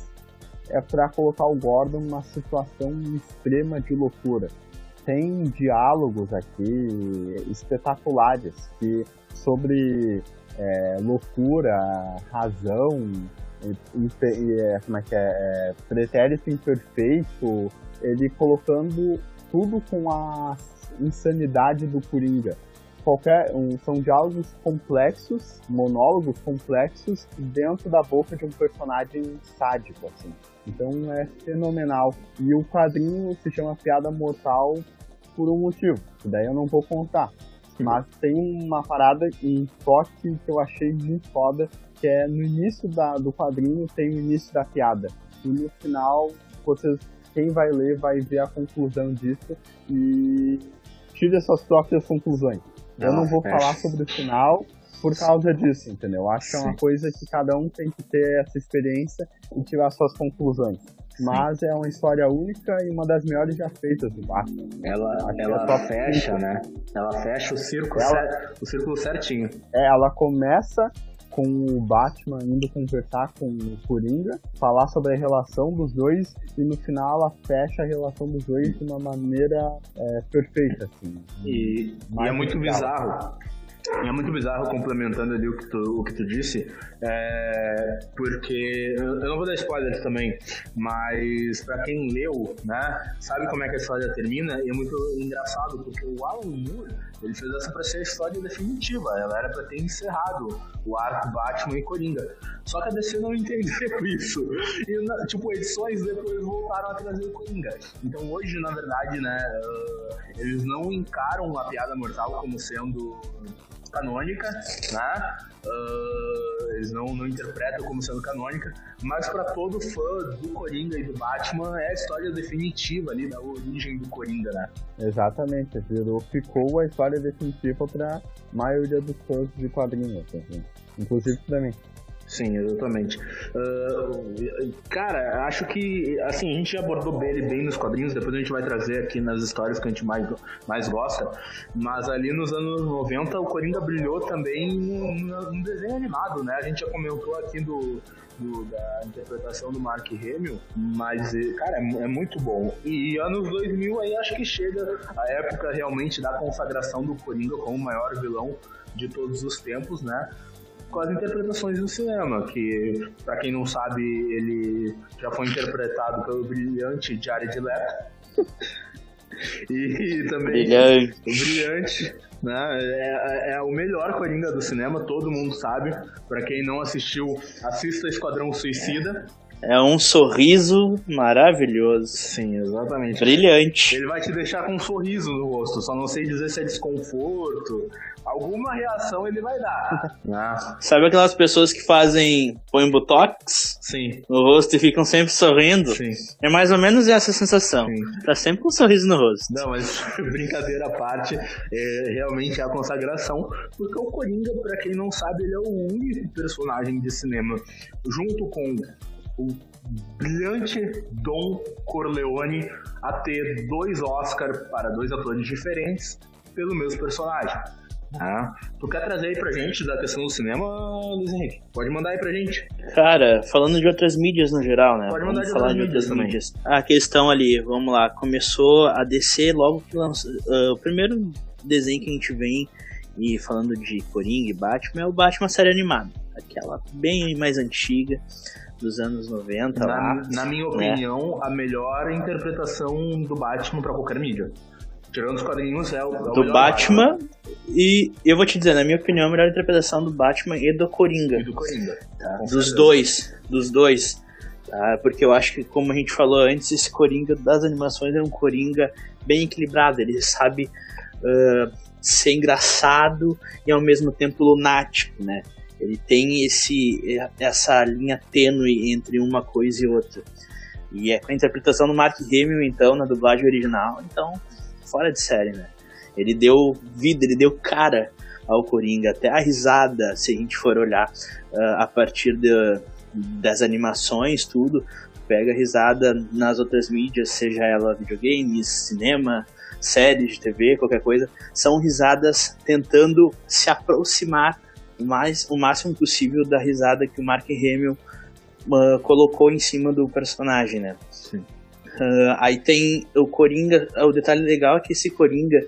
é para colocar o Gordon numa situação extrema de loucura. Tem diálogos aqui espetaculares que sobre é, loucura, razão, e, e, é, como é que é, é pretérito imperfeito, ele colocando tudo com a insanidade do Coringa. Qualquer, um, são diálogos complexos, monólogos complexos dentro da boca de um personagem sádico, assim. Então é fenomenal. E o quadrinho se chama Piada Mortal por um motivo, que daí eu não vou contar. Mas tem uma parada, um toque que eu achei muito foda, que é no início da, do quadrinho tem o início da piada. E no final, vocês quem vai ler vai ver a conclusão disso e tire as suas próprias conclusões. Eu não vou é. falar sobre o final por causa disso, entendeu? Acho que é uma coisa que cada um tem que ter essa experiência e tirar suas conclusões. Mas é uma história única e uma das melhores já feitas do Batman. Ela, ela fecha, né? Ela fecha o círculo, ela, cer o círculo certinho. É, ela começa com o Batman indo conversar com o Coringa, falar sobre a relação dos dois e no final ela fecha a relação dos dois de uma maneira é, perfeita, assim. E, e é muito legal. bizarro. É muito bizarro complementando ali o que tu, o que tu disse, é, porque eu não vou dar spoilers também, mas para quem leu, né, sabe como é que a história termina e é muito engraçado porque o Alan Moore ele fez essa pra ser a história definitiva. Ela era pra ter encerrado o arco Batman e Coringa. Só que a DC não entendeu <laughs> isso. E, tipo, edições depois voltaram a trazer o Coringa. Então hoje, na verdade, né, uh, eles não encaram a piada mortal como sendo canônica, né? Uh, eles não, não interpretam como sendo canônica, mas para todo fã do Coringa e do Batman é a história definitiva ali da origem do Coringa, né? Exatamente, virou, ficou a história definitiva para maioria dos fãs de quadrinhos, assim. inclusive para mim. Sim, exatamente. Uh, cara, acho que assim, a gente abordou ele bem nos quadrinhos, depois a gente vai trazer aqui nas histórias que a gente mais, mais gosta. Mas ali nos anos 90 o Coringa brilhou também no desenho animado, né? A gente já comentou aqui do, do, da interpretação do Mark Hamill, mas, cara, é, é, muito bom. E anos 2000 aí acho que chega a época realmente da consagração do Coringa como o maior vilão de todos os tempos, né? Com as interpretações do cinema, que, para quem não sabe, ele já foi interpretado pelo brilhante Jared Leto. <laughs> e também brilhante. o brilhante né? É, é, o melhor Coringa do cinema, todo mundo sabe. Para quem não assistiu, assista Esquadrão Suicida. É um sorriso maravilhoso. Sim, exatamente. Brilhante. Ele vai te deixar com um sorriso no rosto, só não sei dizer se é desconforto. Alguma reação ele vai dar. <laughs> Ah. Sabe aquelas pessoas que fazem. põem botox? Sim. No rosto e ficam sempre sorrindo? Sim. É mais ou menos essa sensação. Sim. Tá sempre com um sorriso no rosto. Não, mas <laughs> brincadeira à parte, é realmente é a consagração, porque o Coringa, para quem não sabe, ele é o único personagem de cinema, junto com o brilhante Don Corleone a ter dois Oscars para dois atores diferentes pelo mesmo personagem. Ah, tu quer trazer aí pra gente da questão do cinema, Luiz Henrique? Pode mandar aí pra gente. Cara, falando de outras mídias no geral, né? Pode mandar vamos de falar de outras mídias. mídias. A questão ali, vamos lá, começou a descer logo que lançou. Uh, o primeiro desenho que a gente vem e falando de Coringa e Batman é o Batman série animada. Aquela bem mais antiga dos anos 90 na, lá. Na minha né? opinião, a melhor interpretação do Batman para qualquer mídia. Tirando os quadrinhos, é o, é o do Batman. Batman. E eu vou te dizer, na minha opinião, a melhor interpretação do Batman e do Coringa. E do Coringa. Tá? Dos certeza. dois. Dos dois. Tá? Porque eu acho que, como a gente falou antes, esse Coringa das animações é um Coringa bem equilibrado. Ele sabe uh, ser engraçado e ao mesmo tempo lunático, né? Ele tem esse, essa linha tênue entre uma coisa e outra. E é com a interpretação do Mark Hamill, então, na dublagem original, então, fora de série, né? Ele deu vida, ele deu cara ao Coringa, até a risada, se a gente for olhar uh, a partir de, das animações, tudo, pega risada nas outras mídias, seja ela videogames, cinema, séries de TV, qualquer coisa, são risadas tentando se aproximar mais, o máximo possível da risada que o Mark Hamill uh, colocou em cima do personagem, né? Sim. Uh, aí tem o Coringa, o detalhe legal é que esse Coringa,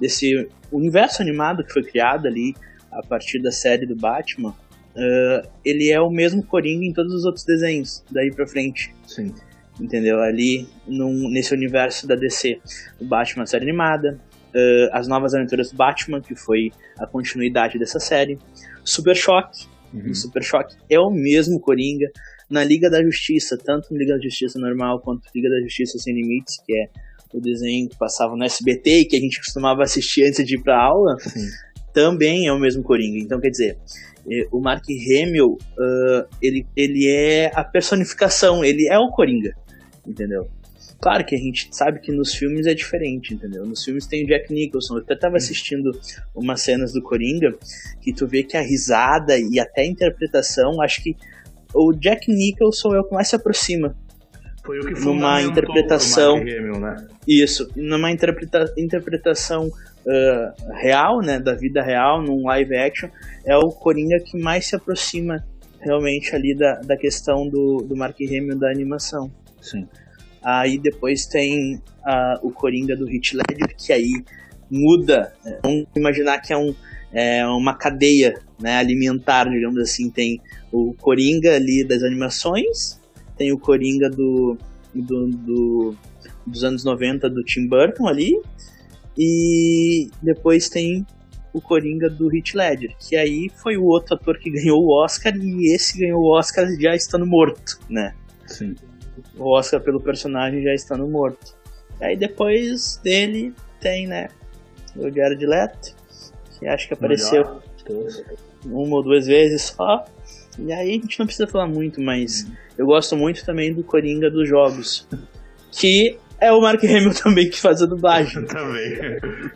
desse universo animado que foi criado ali a partir da série do Batman, uh, ele é o mesmo Coringa em todos os outros desenhos, daí pra frente. Sim. Entendeu? Ali num, nesse universo da DC. O Batman série animada, uh, As Novas Aventuras do Batman, que foi a continuidade dessa série, Super Choque. Uhum. Super Choque é o mesmo Coringa na Liga da Justiça, tanto na Liga da Justiça normal quanto na Liga da Justiça Sem Limites, que é o desenho que passava no SBT e que a gente costumava assistir antes de ir pra aula, Sim. também é o mesmo Coringa. Então, quer dizer, eh, o Mark Hamill, uh, ele, ele é a personificação, ele é o Coringa, entendeu? Claro que a gente sabe que nos filmes é diferente, entendeu? Nos filmes tem o Jack Nicholson. Eu até tava assistindo umas cenas do Coringa que tu vê que a risada e até a interpretação, acho que o Jack Nicholson é o que mais se aproxima. Foi o que numa interpretação. Hamill, né? Isso, numa interpreta, interpretação uh, real, né, da vida real, num live action, é o Coringa que mais se aproxima realmente ali da, da questão do, do Mark Hamill da animação. Sim. Aí depois tem uh, o Coringa do Heath Ledger, que aí muda. Né? Vamos imaginar que é, um, é uma cadeia né, alimentar, digamos assim. Tem o Coringa ali das animações, tem o Coringa do, do, do dos anos 90 do Tim Burton ali, E depois tem o Coringa do Heath Ledger, que aí foi o outro ator que ganhou o Oscar e esse ganhou o Oscar já estando morto, né? Sim. O Oscar pelo personagem já estando morto. Aí depois dele tem, né, o Jared Leto, que acho que apareceu uma ou duas vezes só. E aí a gente não precisa falar muito, mas eu gosto muito também do Coringa dos jogos. Que é o Mark Hamill <laughs> também que faz a dublagem. <laughs> também.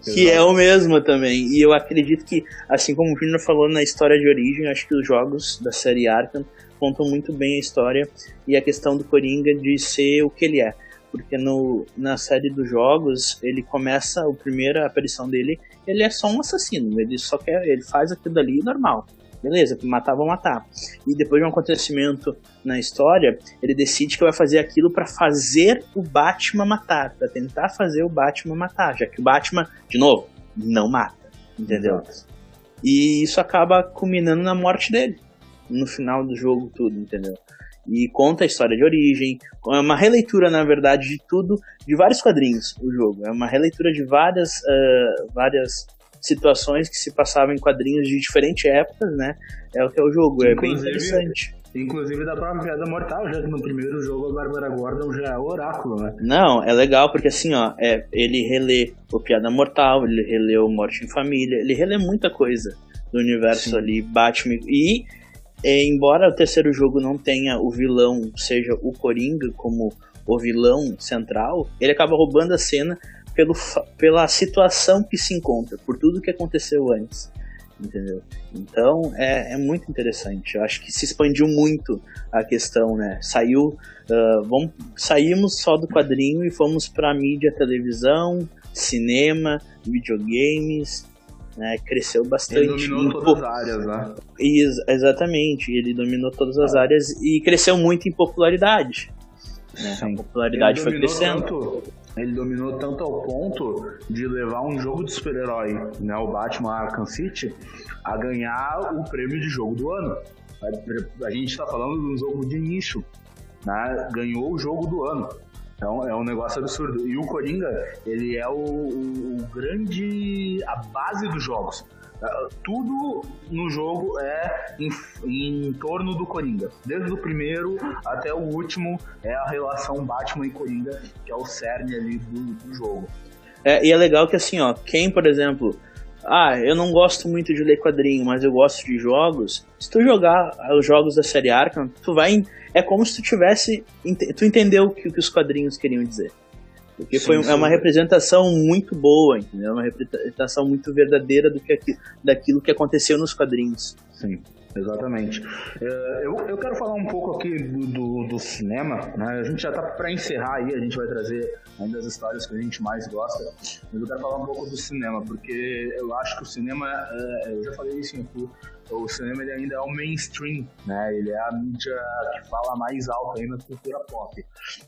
que é o mesmo também. E eu acredito que, assim como o Junior falou na história de origem, acho que os jogos da série Arkham contam muito bem a história e a questão do Coringa de ser o que ele é. Porque no, na série dos jogos, ele começa, a primeira aparição dele, ele é só um assassino. Ele só quer, ele faz aquilo ali normal. Beleza, matar, vou matar. E depois de um acontecimento na história, ele decide que vai fazer aquilo para fazer o Batman matar, para tentar fazer o Batman matar, já que o Batman, de novo, não mata, entendeu? E isso acaba culminando na morte dele, no final do jogo tudo, entendeu? E conta a história de origem, é uma releitura, na verdade, de tudo, de vários quadrinhos, o jogo. É uma releitura de várias, uh, várias situações que se passavam em quadrinhos de diferentes épocas, né? É o que é o jogo, é bem interessante. Inclusive da própria Piada Mortal, já que no primeiro jogo a Bárbara Gordon já é o oráculo, né? Não, é legal porque assim, ó, é, ele relê o Piada Mortal, ele relê o Morte em Família, ele relê muita coisa do universo Sim. ali, Batman. E, é, embora o terceiro jogo não tenha o vilão, seja o Coringa como o vilão central, ele acaba roubando a cena pelo, pela situação que se encontra, por tudo que aconteceu antes. Entendeu? Então é, é muito interessante. Eu acho que se expandiu muito a questão, né? Saiu, uh, vamos, saímos só do quadrinho e fomos para mídia, televisão, cinema, videogames, né, cresceu bastante. Ele dominou todas as áreas, né? Ex exatamente, ele dominou todas as ah. áreas e cresceu muito em popularidade. Né? A popularidade foi crescendo. Tanto, ele dominou tanto ao ponto de levar um jogo de super-herói, né, o Batman Arkham City, a ganhar o prêmio de jogo do ano. A gente está falando de um jogo de nicho, né? ganhou o jogo do ano. Então é um negócio absurdo. E o Coringa, ele é o, o, o grande. a base dos jogos. Tudo no jogo é em, em, torno do Coringa. Desde o primeiro até o último é a relação Batman e Coringa, que é o cerne ali do, do jogo. É, e é legal que assim, ó, quem, por exemplo, ah, eu não gosto muito de ler quadrinho, mas eu gosto de jogos. Se tu jogar os jogos da série Arkham, tu vai. É como se tu tivesse. Tu entendeu o que, que os quadrinhos queriam dizer. Porque sim, foi, sim. é uma representação muito boa, entendeu? É uma representação muito verdadeira do que, daquilo que aconteceu nos quadrinhos. Sim. Exatamente. É, eu, eu quero falar um pouco aqui do, do, do cinema. Né? A gente já está para encerrar aí, a gente vai trazer ainda as histórias que a gente mais gosta. Mas eu quero falar um pouco do cinema, porque eu acho que o cinema, é, eu já falei isso tu, o cinema ele ainda é o mainstream, né? Ele é a mídia que fala mais alto aí na cultura pop.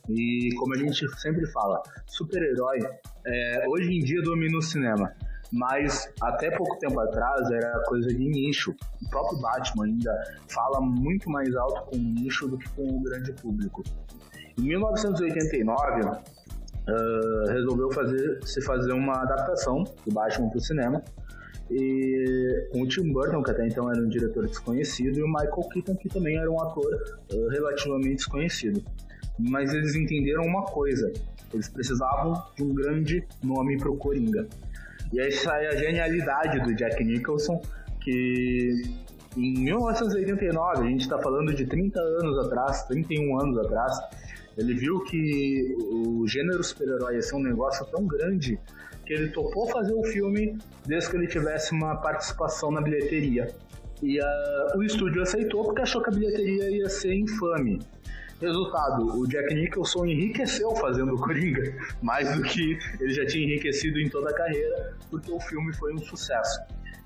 E como a gente sempre fala, super-herói é, hoje em dia domina o cinema mas até pouco tempo atrás era coisa de nicho. O próprio Batman ainda fala muito mais alto com o nicho do que com o grande público. Em 1989, uh, resolveu fazer, se fazer uma adaptação do Batman para o cinema. E com o Tim Burton, que até então era um diretor desconhecido, e o Michael Keaton, que também era um ator uh, relativamente desconhecido. Mas eles entenderam uma coisa: eles precisavam de um grande nome para o Coringa. E essa é a genialidade do Jack Nicholson, que em 1989, a gente está falando de 30 anos atrás, 31 anos atrás, ele viu que o gênero super-herói ia ser um negócio tão grande que ele topou fazer o filme desde que ele tivesse uma participação na bilheteria. E uh, o estúdio aceitou porque achou que a bilheteria ia ser infame. Resultado, o Jack Nicholson enriqueceu fazendo o Coringa, mais do que ele já tinha enriquecido em toda a carreira, porque o filme foi um sucesso.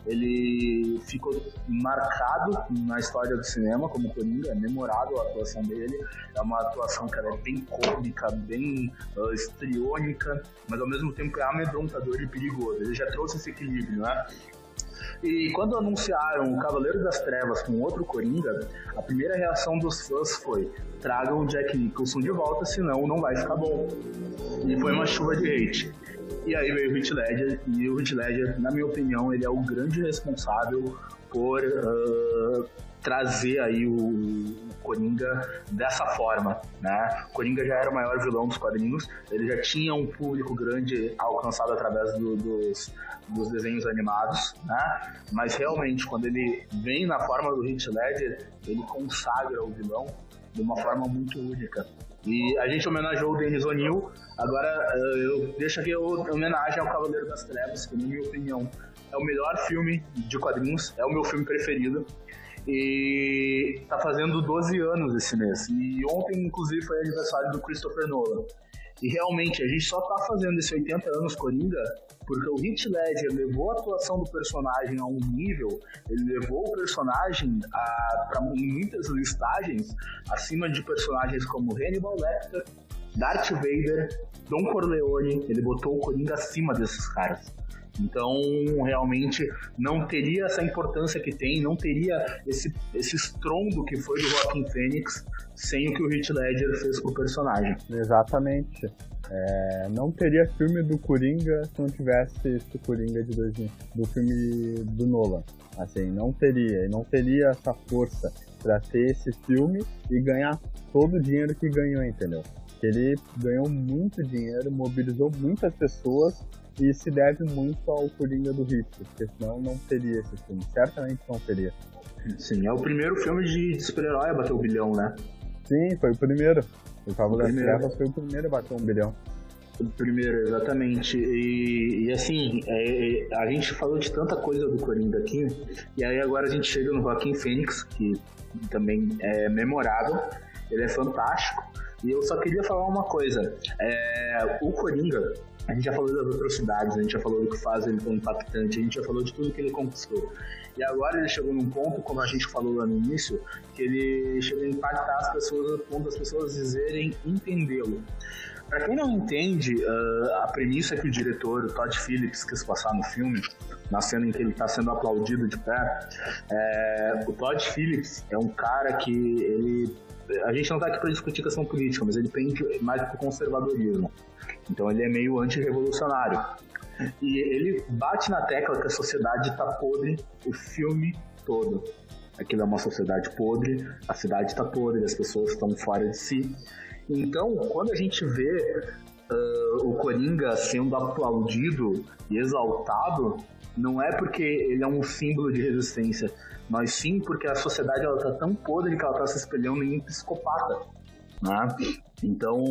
Ele ficou marcado na história do cinema como Coringa, é memorável a atuação dele. É uma atuação que é bem cômica, bem uh, estriônica, mas ao mesmo tempo é amedrontador e perigoso. Ele já trouxe esse equilíbrio, né? E quando anunciaram o Cavaleiro das Trevas com outro Coringa, a primeira reação dos fãs foi: tragam o Jack Nicholson de volta, senão não vai ficar bom. E foi uma chuva de hate. E aí veio o Heath Ledger, e o Heath Ledger, na minha opinião, ele é o grande responsável por uh, trazer aí o, Coringa dessa forma, né? Coringa já era o maior vilão dos quadrinhos, ele já tinha um público grande alcançado através do, dos, dos desenhos animados, né? Mas realmente, quando ele vem na forma do Heath Ledger, ele consagra o vilão de uma forma muito única. E a gente homenageou o Denis O'Neill, agora eh, eu deixo aqui a homenagem ao Cavaleiro das Trevas, que na minha opinião é o melhor filme de quadrinhos, é o meu filme preferido. E tá fazendo 12 anos esse mês. E ontem, inclusive, foi aniversário do Christopher Nolan. E realmente, a gente só tá fazendo esse 80 anos Coringa porque o Heath Ledger levou a atuação do personagem a um nível, ele levou o personagem a, pra, muitas listagens acima de personagens como Hannibal Lecter, Darth Vader, Don Corleone, ele botou o Coringa acima desses caras. Então, realmente, não teria essa importância que tem, não teria esse, esse estrondo que foi do Joaquin Phoenix sem o que o Heath Ledger fez com o personagem. Exatamente. É, não teria filme do Coringa se não tivesse esse Coringa de 2000, do filme do Nolan. Assim, não teria, não teria essa força para ter esse filme e ganhar todo o dinheiro que ganhou, entendeu? Ele ganhou muito dinheiro, mobilizou muitas pessoas e se deve muito ao Coringa do Hitler, porque senão não teria esse filme. Certamente não teria. Sim, é o primeiro filme de super-herói a bater o bilhão, né? Sim, foi o primeiro. O Cavaleiro das Trevas foi o primeiro a bater um bilhão. O primeiro, exatamente. E, e assim, é, é, a gente falou de tanta coisa do Coringa aqui, e aí agora a gente chega no Joaquim Fênix, que também é memorável, ele é fantástico. E eu só queria falar uma coisa. É, o Coringa, a gente já falou das atrocidades, a gente já falou do que faz ele tão impactante, a gente já falou de tudo que ele conquistou. E agora ele chegou num ponto, como a gente falou lá no início, que ele chegou a impactar as pessoas a ponto das pessoas dizerem entendê-lo. Para quem não entende uh, a premissa que o diretor, Todd Phillips, quis passar no filme, na cena em que ele está sendo aplaudido de pé, é, o Todd Phillips é um cara que ele a gente não está aqui para discutir questão política, mas ele pende mais para o conservadorismo. Então ele é meio antirrevolucionário. E ele bate na tecla que a sociedade está podre o filme todo. Aquilo é uma sociedade podre, a cidade está podre, as pessoas estão fora de si. Então, quando a gente vê uh, o Coringa sendo aplaudido e exaltado, não é porque ele é um símbolo de resistência, mas sim porque a sociedade ela tá tão podre que ela está se espelhando em um psicopata. Né? Então,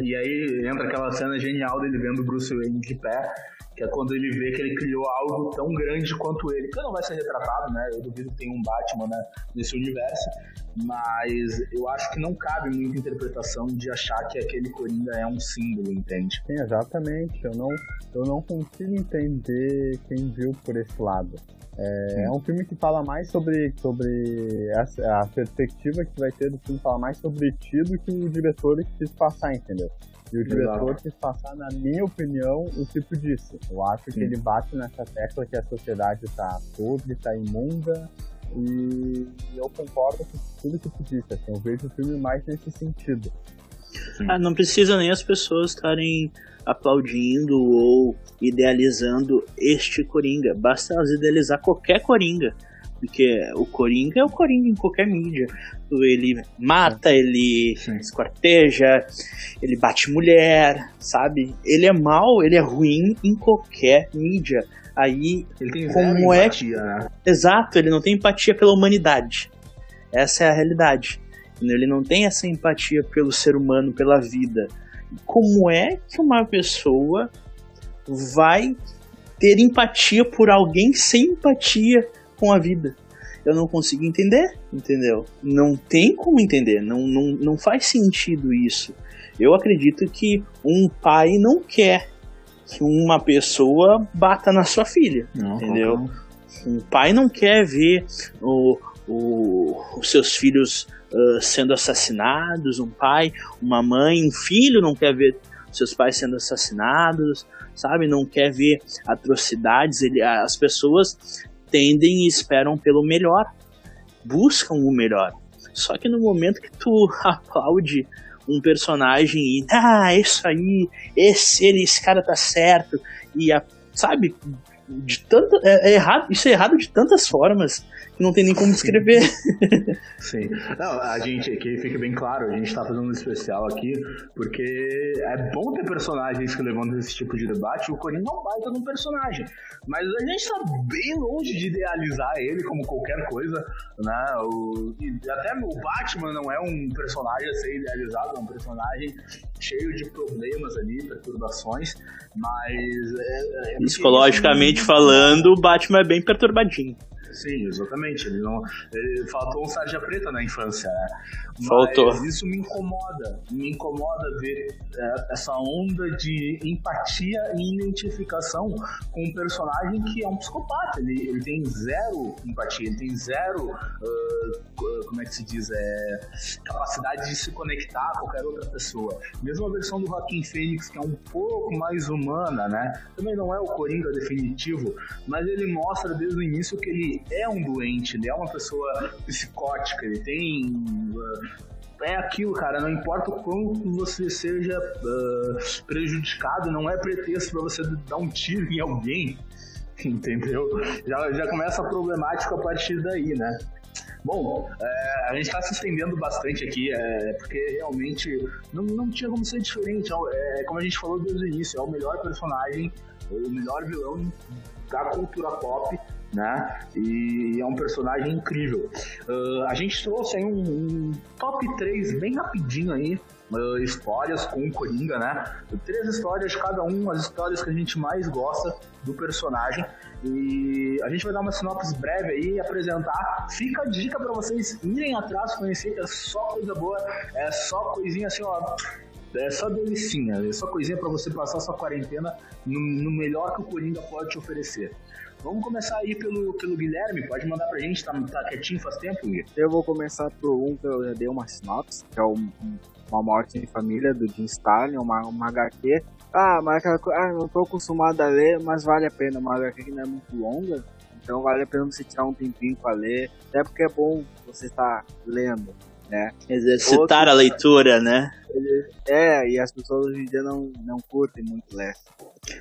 e aí entra aquela cena genial dele vendo o Bruce Wayne de pé, que é quando ele vê que ele criou algo tão grande quanto ele, que não vai ser retratado, né? Eu duvido que tenha um Batman né, nesse universo, mas eu acho que não cabe muita interpretação de achar que aquele Coringa é um símbolo, entende? Sim, exatamente. Eu não, eu não consigo entender quem viu por esse lado. É, é, um filme que fala mais sobre, sobre essa, a perspectiva que vai ter do filme, fala mais sobre ti do que o diretor quis passar, entendeu? E o diretor Exato. quis passar, na minha opinião, o tipo disso. Eu acho Sim. que ele bate nessa tecla que a sociedade está podre, está imunda, e eu concordo com tudo que tu disse. Assim, eu vejo o filme mais nesse sentido. Ah, não precisa nem as pessoas estarem aplaudindo ou idealizando este Coringa. Basta elas idealizar qualquer Coringa. Porque o Coringa é o Coringa em qualquer mídia. Ele mata, ele Sim. esquarteja, ele bate mulher, sabe? Ele é mal, ele é ruim em qualquer mídia. Aí, como é. Empatia, né? Exato, ele não tem empatia pela humanidade. Essa é a realidade. Ele não tem essa empatia pelo ser humano, pela vida como é que uma pessoa vai ter empatia por alguém sem empatia com a vida? Eu não consigo entender, entendeu? Não tem como entender, não, não, não faz sentido isso. Eu acredito que um pai não quer que uma pessoa bata na sua filha, não, entendeu? Um pai não quer ver o, o, os seus filhos uh, sendo assassinados, um pai, uma mãe, um filho não quer ver seus pais sendo assassinados, sabe? Não quer ver atrocidades. Ele, as pessoas tendem e esperam pelo melhor, buscam o melhor. Só que no momento que tu <laughs> aplaude um personagem e. Ah, isso aí, esse, ele, esse cara tá certo. E a, sabe, de tanto. É, é errado, isso é errado de tantas formas não tem nem como descrever. <laughs> Sim. Não, a gente, que fica bem claro, a gente tá fazendo um especial aqui porque é bom ter personagens que levantam esse tipo de debate. O Coringa é um baita de um personagem. Mas a gente tá bem longe de idealizar ele como qualquer coisa, né? O, até o Batman não é um personagem a ser idealizado, é um personagem cheio de problemas ali, perturbações, mas... É, é Psicologicamente falando, o Batman é bem perturbadinho. Sim, exatamente. Ele não, ele faltou um sarja preta na infância, né? Faltou. Mas isso me incomoda. Me incomoda ver é, essa onda de empatia e identificação com um personagem que é um psicopata. Ele, ele tem zero empatia, ele tem zero, uh, como é que se diz, é, capacidade de se conectar a qualquer outra pessoa. Mesmo a versão do Joaquim Fênix, que é um pouco mais humana, né? Também não é o Coringa definitivo, mas ele mostra desde o início que ele é um doente, ele é uma pessoa psicótica, ele tem. Uh, é aquilo, cara, não importa o quanto você seja uh, prejudicado, não é pretexto para você dar um tiro em alguém, <laughs> entendeu? Já, já começa a problemática a partir daí, né? Bom, é, a gente está se estendendo bastante aqui, é, porque realmente não, não tinha como ser diferente. É, é, como a gente falou desde o início, é o melhor personagem, o melhor vilão da cultura pop né? E é um personagem incrível. Uh, a gente trouxe aí um, um, top 3 bem rapidinho aí. Uh, histórias com o Coringa, né? Três histórias, cada um, as histórias que a gente mais gosta do personagem. E a gente vai dar uma sinopse breve aí e apresentar. Fica a dica para vocês irem atrás, conhecer, é só coisa boa, é só coisinha assim, ó. É só delicinha, é só coisinha para você passar sua quarentena no, no melhor que o Coringa pode te oferecer. Vamos começar aí pelo, pelo Guilherme, pode mandar pra gente, tá, tá quietinho faz tempo, Gui? Eu vou começar por um que eu já dei uma sinopse, que é um, uma morte em família do Jim Stalin, uma, uma HQ. Ah, mas aquela coisa, ah, não tô acostumado a ler, mas vale a pena, uma HQ que não é muito longa, então vale a pena você tirar um tempinho pra ler, até porque é bom você estar tá lendo né? Exercitar Outro, a leitura, né? É, e as pessoas hoje em dia não, não curtem muito ler.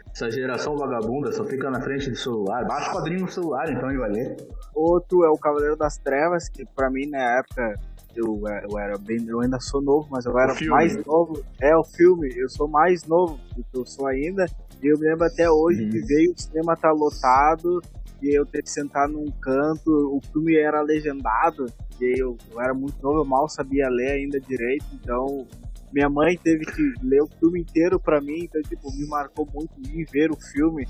Essa geração vagabunda só fica na frente do celular. Baixa o quadrinho no celular, então ele vai ler. Outro é o Cavaleiro das Trevas, que pra mim na época eu, eu era bem. Eu ainda sou novo, mas eu era mais novo. É o filme, eu sou mais novo do que eu sou ainda. E eu me lembro até hoje uhum. que veio, o cinema tá lotado, e eu ter que sentar num canto, o filme era legendado, e eu, eu era muito novo, eu mal sabia ler ainda direito, então minha mãe teve que ler o filme inteiro para mim, então tipo, me marcou muito ir ver o filme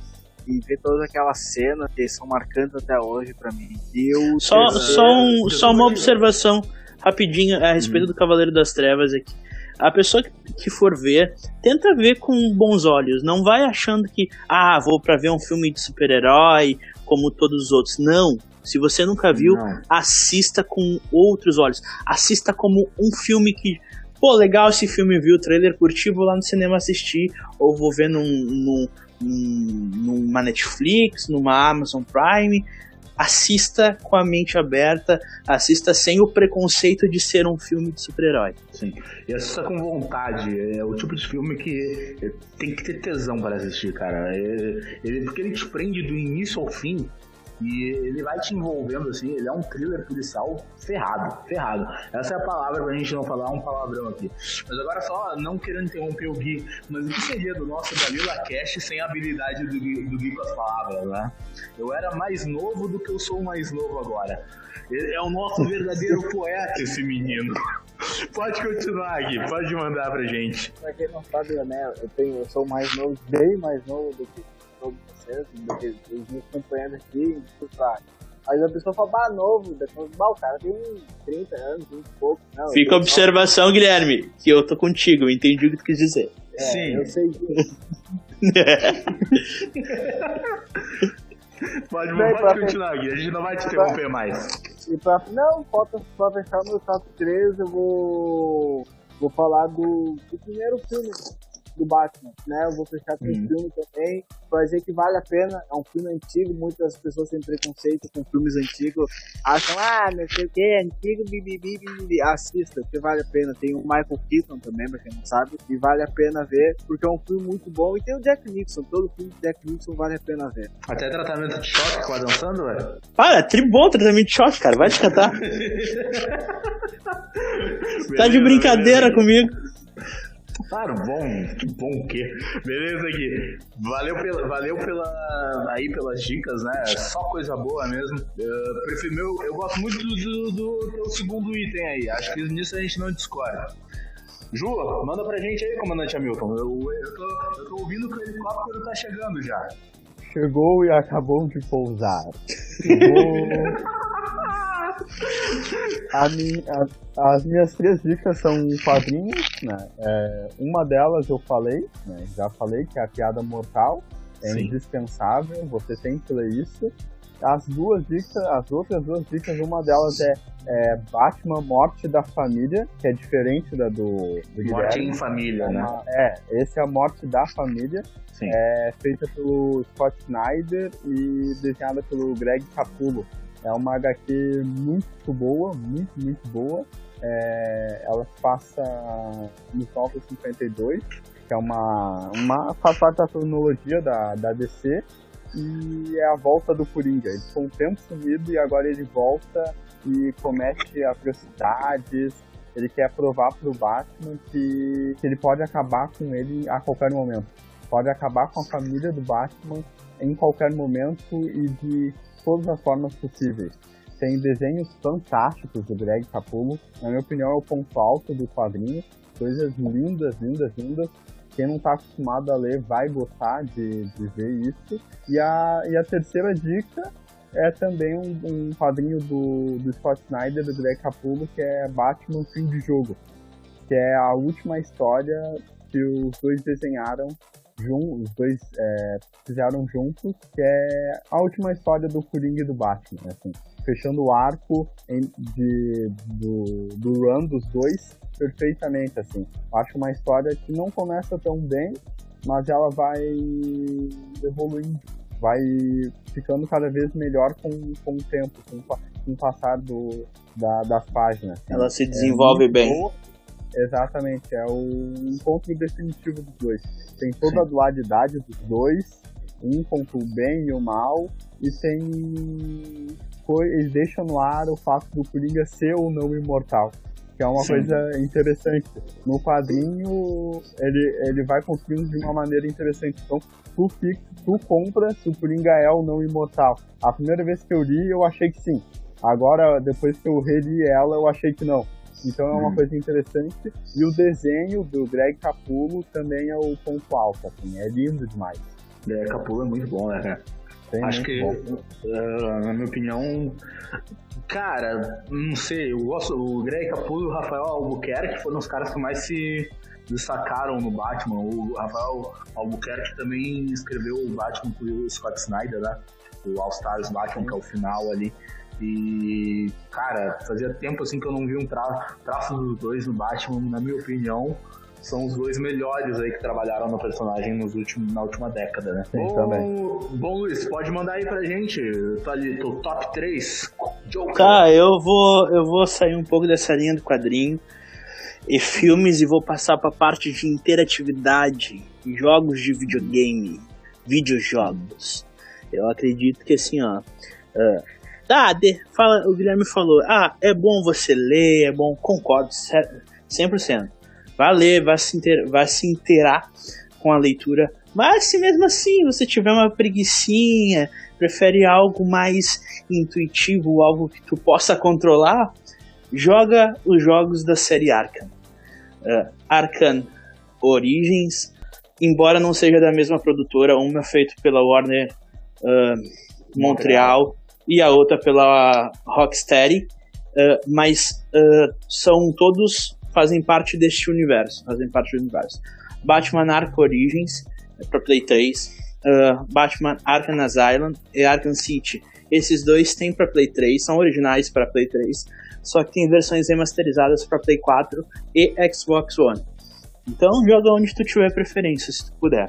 e ver todas aquelas cenas que são marcantes até hoje para mim. E eu só, só, um, só uma observação rapidinho a respeito hum. do Cavaleiro das Trevas aqui. A pessoa que for ver, tenta ver com bons olhos. Não vai achando que, ah, vou para ver um filme de super-herói como todos os outros. Não. Se você nunca viu, Não. assista com outros olhos. Assista como um filme que pô, legal esse filme, vi o trailer, curti, vou lá no cinema assistir, ou vou ver num, num, num, numa Netflix, numa Amazon Prime. Assista com a mente aberta, assista sem o preconceito de ser um filme de super-herói. Sim, e assista com vontade. É o tipo de filme que tem que ter tesão para assistir, cara. É, ele, porque ele te prende do início ao fim e ele vai te envolvendo, assim, ele é um thriller policial ferrado, ferrado. Essa é a palavra pra gente não falar um palavrão aqui. Mas agora só, não querendo interromper o Gui, mas o que seria do nosso Dalila Cash sem a habilidade do Gui, do Gui com as palavras, né? Eu era mais novo do que eu sou mais novo agora. Ele é o nosso verdadeiro <laughs> poeta, esse menino. Pode continuar aqui, pode mandar pra gente. Pra quem não sabe, né, eu, tenho, eu sou mais novo, bem mais novo do que todos vocês, do que os meus companheiros aqui, pra Aí a pessoa fala, bah, novo, depois, bah, o cara tem 30 anos, 20 e pouco. Não, Fica a observação, novo. Guilherme, que eu tô contigo, eu entendi o que tu quis dizer. É, Sim. Eu sei disso. <laughs> pode, Bem, pode continuar, Gui, a gente não vai te interromper mais. E pra, não, falta só fechar meu top 3, eu vou, vou falar do, do primeiro filme do Batman, né? Eu vou fechar com o Hum. filme também, pra dizer que vale a pena, é um filme antigo, muitas pessoas têm preconceito com filmes antigos, acham, ah, não sei o que, é antigo, bibibi, bibibi. Assista, porque vale a pena. Tem o Michael Keaton também, pra quem não sabe, e vale a pena ver, porque é um filme muito bom, e tem o Jack Nixon, todo filme de Jack Nixon vale a pena ver. Até tratamento de choque com a dançando, velho. Para, tribom, tratamento de choque, cara. Vai te cantar. <laughs> Tá de brincadeira comigo. Claro, bom, que bom o quê? Beleza aqui. Valeu pela, valeu pela aí pelas dicas, né? Só coisa boa mesmo. Eu, prefiro, meu, eu gosto muito do, do, do teu segundo item aí. Acho que nisso a gente não discorda. Ju, manda pra gente aí, comandante Hamilton. Eu, eu, tô, eu tô ouvindo que o helicóptero tá chegando já. Chegou e acabou de pousar. Chegou... <laughs> A a- as minhas três dicas são quadrinhos, né? É, uma delas eu falei, né? Já falei que é a piada mortal. É Sim. indispensável, você tem que ler isso. As duas dicas, as outras duas dicas, uma delas é, é Batman Morte da Família, que é diferente da do, do Morte Guilherme. em família, né? Uma- É, esse é a Morte da Família Sim. é feita pelo Scott Snyder e desenhada pelo Greg Capullo. É uma HQ muito boa, muito, muito boa. É, ela passa nos 952, que é uma, uma faz parte da cronologia da, da DC, e é a volta do Coringa. Ele ficou um tempo sumido e agora ele volta e comete atrocidades. Ele quer provar pro Batman que, que ele pode acabar com ele a qualquer momento pode acabar com a família do Batman em qualquer momento e de todas as formas possíveis. Tem desenhos fantásticos do Greg Capullo, na minha opinião é o ponto alto do quadrinho, coisas lindas, lindas, lindas. Quem não está acostumado a ler vai gostar de, de ver isso. E a, e a terceira dica é também um, um quadrinho do, do Scott Snyder, do Greg Capullo, que é Batman Fim de Jogo, que é a última história que os dois desenharam jun- os dois é, fizeram juntos, que é a última história do Coringa e do Batman, assim, fechando o arco em- de, do, do run dos dois perfeitamente, assim. Acho uma história que não começa tão bem, mas ela vai evoluindo, vai ficando cada vez melhor com, com o tempo, com, com o passar do, da- das páginas. assim. Ela se É desenvolve muito bem. boa. Exatamente, é o encontro definitivo dos dois. Tem toda a dualidade dos dois, um contra o bem e o mal, e tem. Eles deixam no ar o fato do Coringa ser ou não imortal, que é uma Sim. coisa interessante. No quadrinho, ele, ele vai construindo de uma maneira interessante. Então, tu, fica, tu compra se o Coringa é ou não imortal. A primeira vez que eu li, eu achei que sim. Agora, depois que eu reli ela, eu achei que não. Então é uma Hum. coisa interessante. E o desenho do Greg Capullo também é o ponto alto, assim, é lindo demais. É, Capula é muito bom, né, cara? Bem, Acho que, eh, na minha opinião, cara, não sei, eu gosto, o Greg Capullo e o Rafael Albuquerque foram os caras que mais se destacaram no Batman. O Rafael Albuquerque também escreveu o Batman com o Scott Snyder, né? O All Stars Batman, que é o final ali. E, cara, fazia tempo assim que eu não vi um tra traço dos dois no Batman, na minha opinião. São os dois melhores aí que trabalharam no personagem nos últimos, na última década, né? Bom, também. bom, Luiz, pode mandar aí pra gente. Tá ali, teu top 3. Joker. Tá, eu vou, eu vou sair um pouco dessa linha do quadrinho e filmes e vou passar pra parte de interatividade, jogos de videogame, videojogos. Eu acredito que assim, ó. Ah, de- fala, o Guilherme falou, ah, é bom você ler, é bom, concordo, cer- 100%. Vai ler, vai se, inter, vai se inteirar com a leitura. Mas se mesmo assim você tiver uma preguiçinha, prefere algo mais intuitivo, algo que tu possa controlar, joga os jogos da série Arkham. Uh, Origins, embora não seja da mesma produtora, uma é feita pela Warner uh, Montreal e a outra pela Rocksteady, uh, mas uh, são todos fazem parte deste universo, fazem parte do universo. Batman Arkham Origins é para Play 3, uh, Batman Arkham Asylum e Arkham City. Esses dois têm para Play 3, são originais para Play 3, só que tem versões remasterizadas para Play 4 e Xbox One. Então joga onde tu tiver preferência, se tu puder.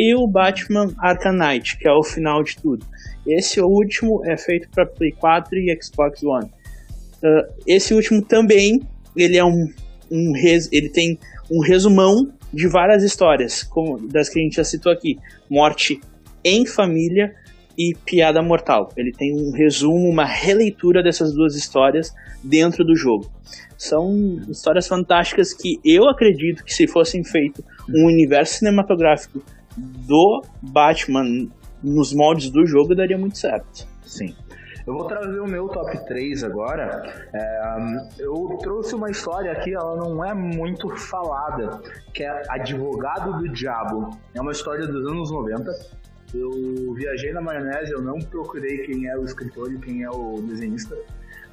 E o Batman Arkham Knight, que é o final de tudo. Esse último é feito para Play 4 e Xbox One. Uh, esse último também ele é um, um res, ele tem um resumão de várias histórias, como das que a gente já citou aqui: Morte em Família e Piada Mortal. Ele tem um resumo, uma releitura dessas duas histórias dentro do jogo. São histórias fantásticas que eu acredito que se fossem feito um universo cinematográfico do Batman nos moldes do jogo daria muito certo. Sim. Eu vou trazer o meu top 3 agora. É, eu trouxe uma história aqui, ela não é muito falada, que é Advogado do Diabo. É uma história dos anos 90. Eu viajei na maionese, eu não procurei quem é o escritor e quem é o desenhista.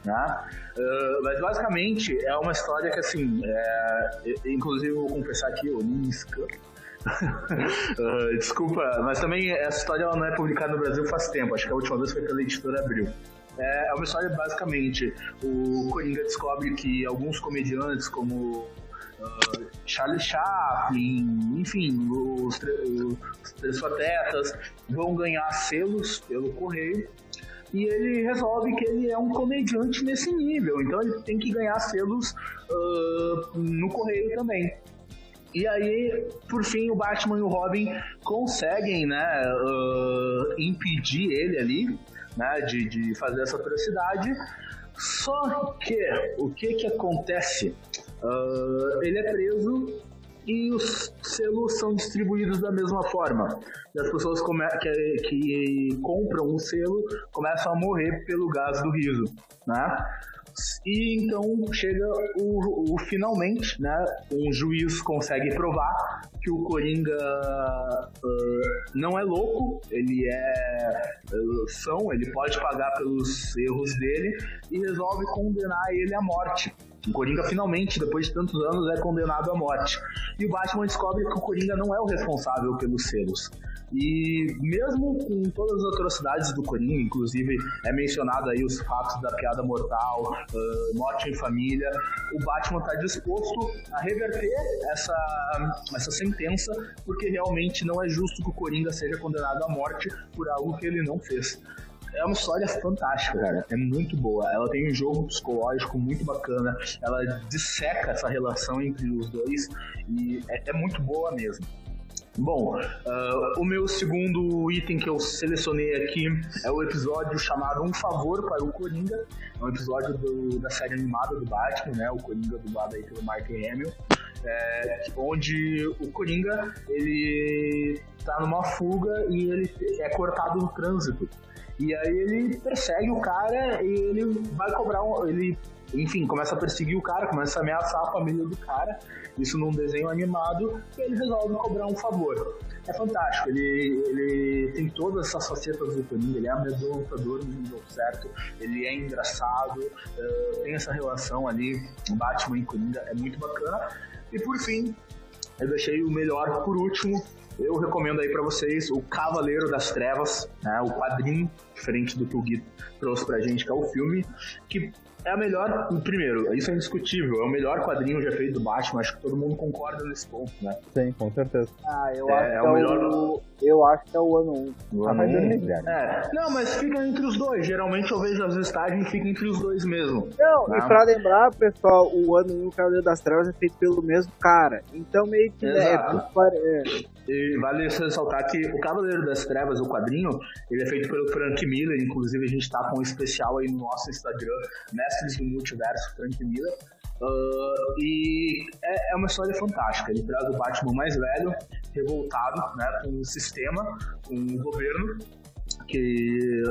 Né? Uh, mas basicamente é uma história que assim, é, inclusive eu vou confessar aqui, eu nem uh, <laughs> desculpa, mas também essa história ela não é publicada no Brasil faz tempo. Acho que a última vez foi pela editora Abril. É, é uma história basicamente o Coringa descobre que alguns comediantes como uh, Charlie Chaplin, enfim, os, os Três Patetas vão ganhar selos pelo correio e ele resolve que ele é um comediante nesse nível, então ele tem que ganhar selos uh, no correio também. E aí, por fim, o Batman e o Robin conseguem, né, uh, impedir ele ali, né, de, de fazer essa atrocidade. Só que, o que que acontece? Uh, ele é preso e os selos são distribuídos da mesma forma. E as pessoas que, que compram o selo começam a morrer pelo gás do riso, né? E então chega o, o, finalmente, né? Um juiz consegue provar que o Coringa uh, não é louco, ele é uh, são, ele pode pagar pelos erros dele e resolve condenar ele à morte. O Coringa finalmente, depois de tantos anos, é condenado à morte. E o Batman descobre que o Coringa não é o responsável pelos selos. E mesmo com todas as atrocidades do Coringa, inclusive é mencionado aí os fatos da piada mortal, uh, morte em família, o Batman está disposto a reverter essa, essa sentença, porque realmente não é justo que o Coringa seja condenado à morte por algo que ele não fez é uma história fantástica, cara. É muito boa. Ela tem um jogo psicológico muito bacana. Ela disseca essa relação entre os dois e é, é muito boa mesmo. Bom, uh, o meu segundo item que eu selecionei aqui é o episódio chamado Um Favor para o Coringa. É um episódio do, da série animada do Batman, né? O Coringa dublado aí pelo Mark Hamill. É, onde o Coringa ele tá numa fuga e ele é cortado no trânsito. E aí ele persegue o cara e ele vai cobrar um, ele enfim, começa a perseguir o cara, começa a ameaçar a família do cara, isso num desenho animado, e ele resolve cobrar um favor. É fantástico, ele, ele tem todas essas facetas do Coringa, ele é amedrontador no nível certo, ele é engraçado, uh, tem essa relação ali, Batman e Coringa, é muito bacana. E por fim, eu deixei o melhor por último, eu recomendo aí para vocês o Cavaleiro das Trevas, né, o quadrinho, diferente do que o Gui trouxe pra gente, que é o filme, que é a melhor. Primeiro, isso é indiscutível, é o melhor quadrinho já feito do Batman, acho que todo mundo concorda nesse ponto, né? Sim, com certeza. Ah, eu é, acho é que é o melhor. O... Eu acho que é o ano 1. O ano 1. É. Não, mas fica entre os dois. Geralmente eu vejo as listagens e fica entre os dois mesmo. Não, e pra lembrar, pessoal, o ano 1 Cavaleiro das Trevas é feito pelo mesmo cara. Então meio que né, é, e vale ressaltar que o Cavaleiro das Trevas, o quadrinho, ele é feito pelo Frank Miller, inclusive a gente tá com um especial aí no nosso Instagram, Mestres do Multiverso, Frank Miller. Uh, e é, é, uma história fantástica. Ele traz o Batman mais velho, revoltado né, com o sistema, com o governo, que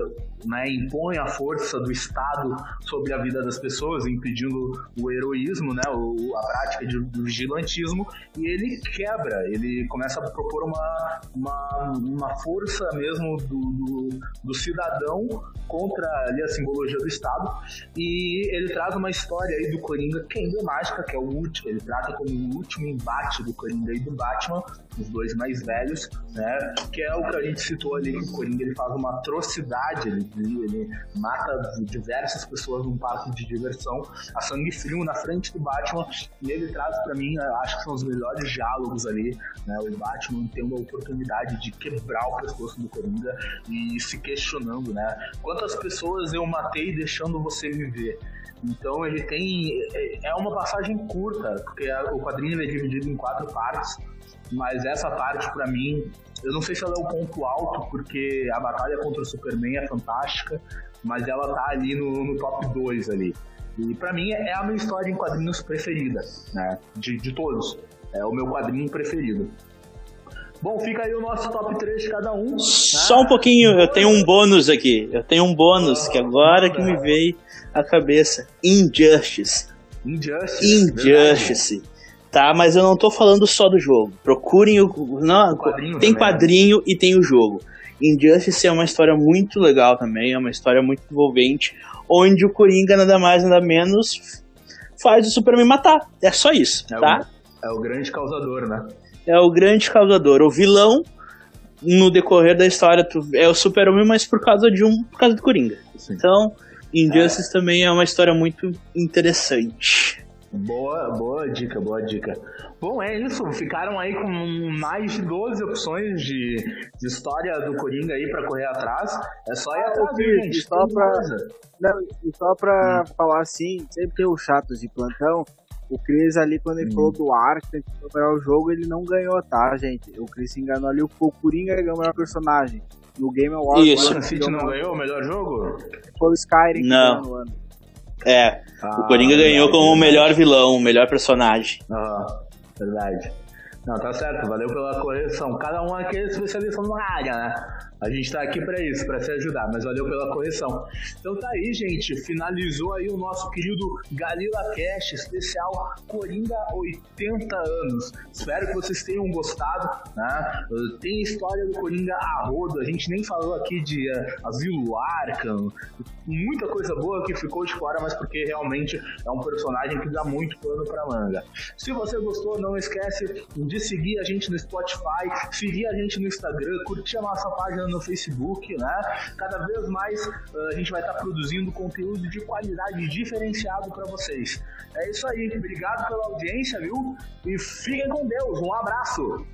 né, impõe a força do Estado sobre a vida das pessoas, impedindo o heroísmo, né, o, a prática de, do vigilantismo, e ele quebra, ele começa a propor uma, uma, uma força mesmo do, do, do cidadão contra ali, a simbologia do Estado, e ele traz uma história aí do Coringa que é emblemática, que é o último, ele trata como o último embate do Coringa e do Batman, os dois mais velhos, né, que é o que a gente citou ali, que o Coringa ele faz uma uma atrocidade. Ele, ele mata diversas pessoas num parque de diversão a sangue frio na frente do Batman. E ele traz para mim, acho que são os melhores diálogos ali. Né? O Batman tendo a oportunidade de quebrar o pescoço do Coringa e se questionando, né? Quantas pessoas eu matei deixando você viver? Então ele tem. É, é uma passagem curta, porque o quadrinho é dividido em quatro partes, mas essa parte para mim, eu não sei se ela é o ponto alto, porque a batalha contra o Superman é fantástica, mas ela tá ali no, no top 2 ali. E para mim é a minha história em quadrinhos preferida, né? De, de todos. É o meu quadrinho preferido. Bom, fica aí o nosso top 3 de cada um. Né? Só um pouquinho, eu tenho um bônus aqui. Eu tenho um bônus que agora que me veio à cabeça. Injustice. Injustice. Injustice. Tá, mas eu não tô falando só do jogo. Procurem o. Não, quadrinho tem também. Né? quadrinho e tem o jogo. Injustice é uma história muito legal também, é uma história muito envolvente, onde o Coringa nada mais nada menos faz o Superman matar. É só isso, é tá? O, é o grande causador, né? É o grande causador. O vilão, no decorrer da história, é o Super-Homem, mas por causa de um. por causa do Coringa. Sim. Então, Injustice é. também é uma história muito interessante. Boa, boa dica, boa dica. Bom, é isso. Ficaram aí com mais de 12 opções de, de história do Coringa aí pra correr atrás. É só ir ah, atrás, gente. Só pra, não, e só pra hum. falar assim, sempre tem os chatos de plantão. O Chris ali, quando ele hum. falou do Arca, que foi o melhor jogo, ele não ganhou, tá, gente? O Chris se enganou ali, o Coringa ganhou o melhor personagem. No Game Awards. Isso. O City não ganhou o melhor jogo? Foi o Skyrim não. no ano. É, ah, o Coringa ganhou como o melhor vilão, o melhor personagem. Ah, verdade. Não, tá certo, valeu pela correção. Cada um aqui é especialista numa área, né? A gente tá aqui para isso, para se ajudar, mas valeu pela correção. Então tá aí, gente, finalizou aí o nosso querido Galila Cash especial Coringa 80 anos. Espero que vocês tenham gostado, né? Tem história do Coringa a rodo, a gente nem falou aqui de uh, Asilo Arkham, muita coisa boa que ficou de fora, mas porque realmente é um personagem que dá muito pano pra manga. Se você gostou, não esquece de seguir a gente no Spotify, seguir a gente no Instagram, curtir a nossa página no Facebook, né? Cada vez mais uh, a gente vai estar tá produzindo conteúdo de qualidade diferenciado para vocês. É isso aí. Obrigado pela audiência, viu? E fiquem com Deus. Um abraço.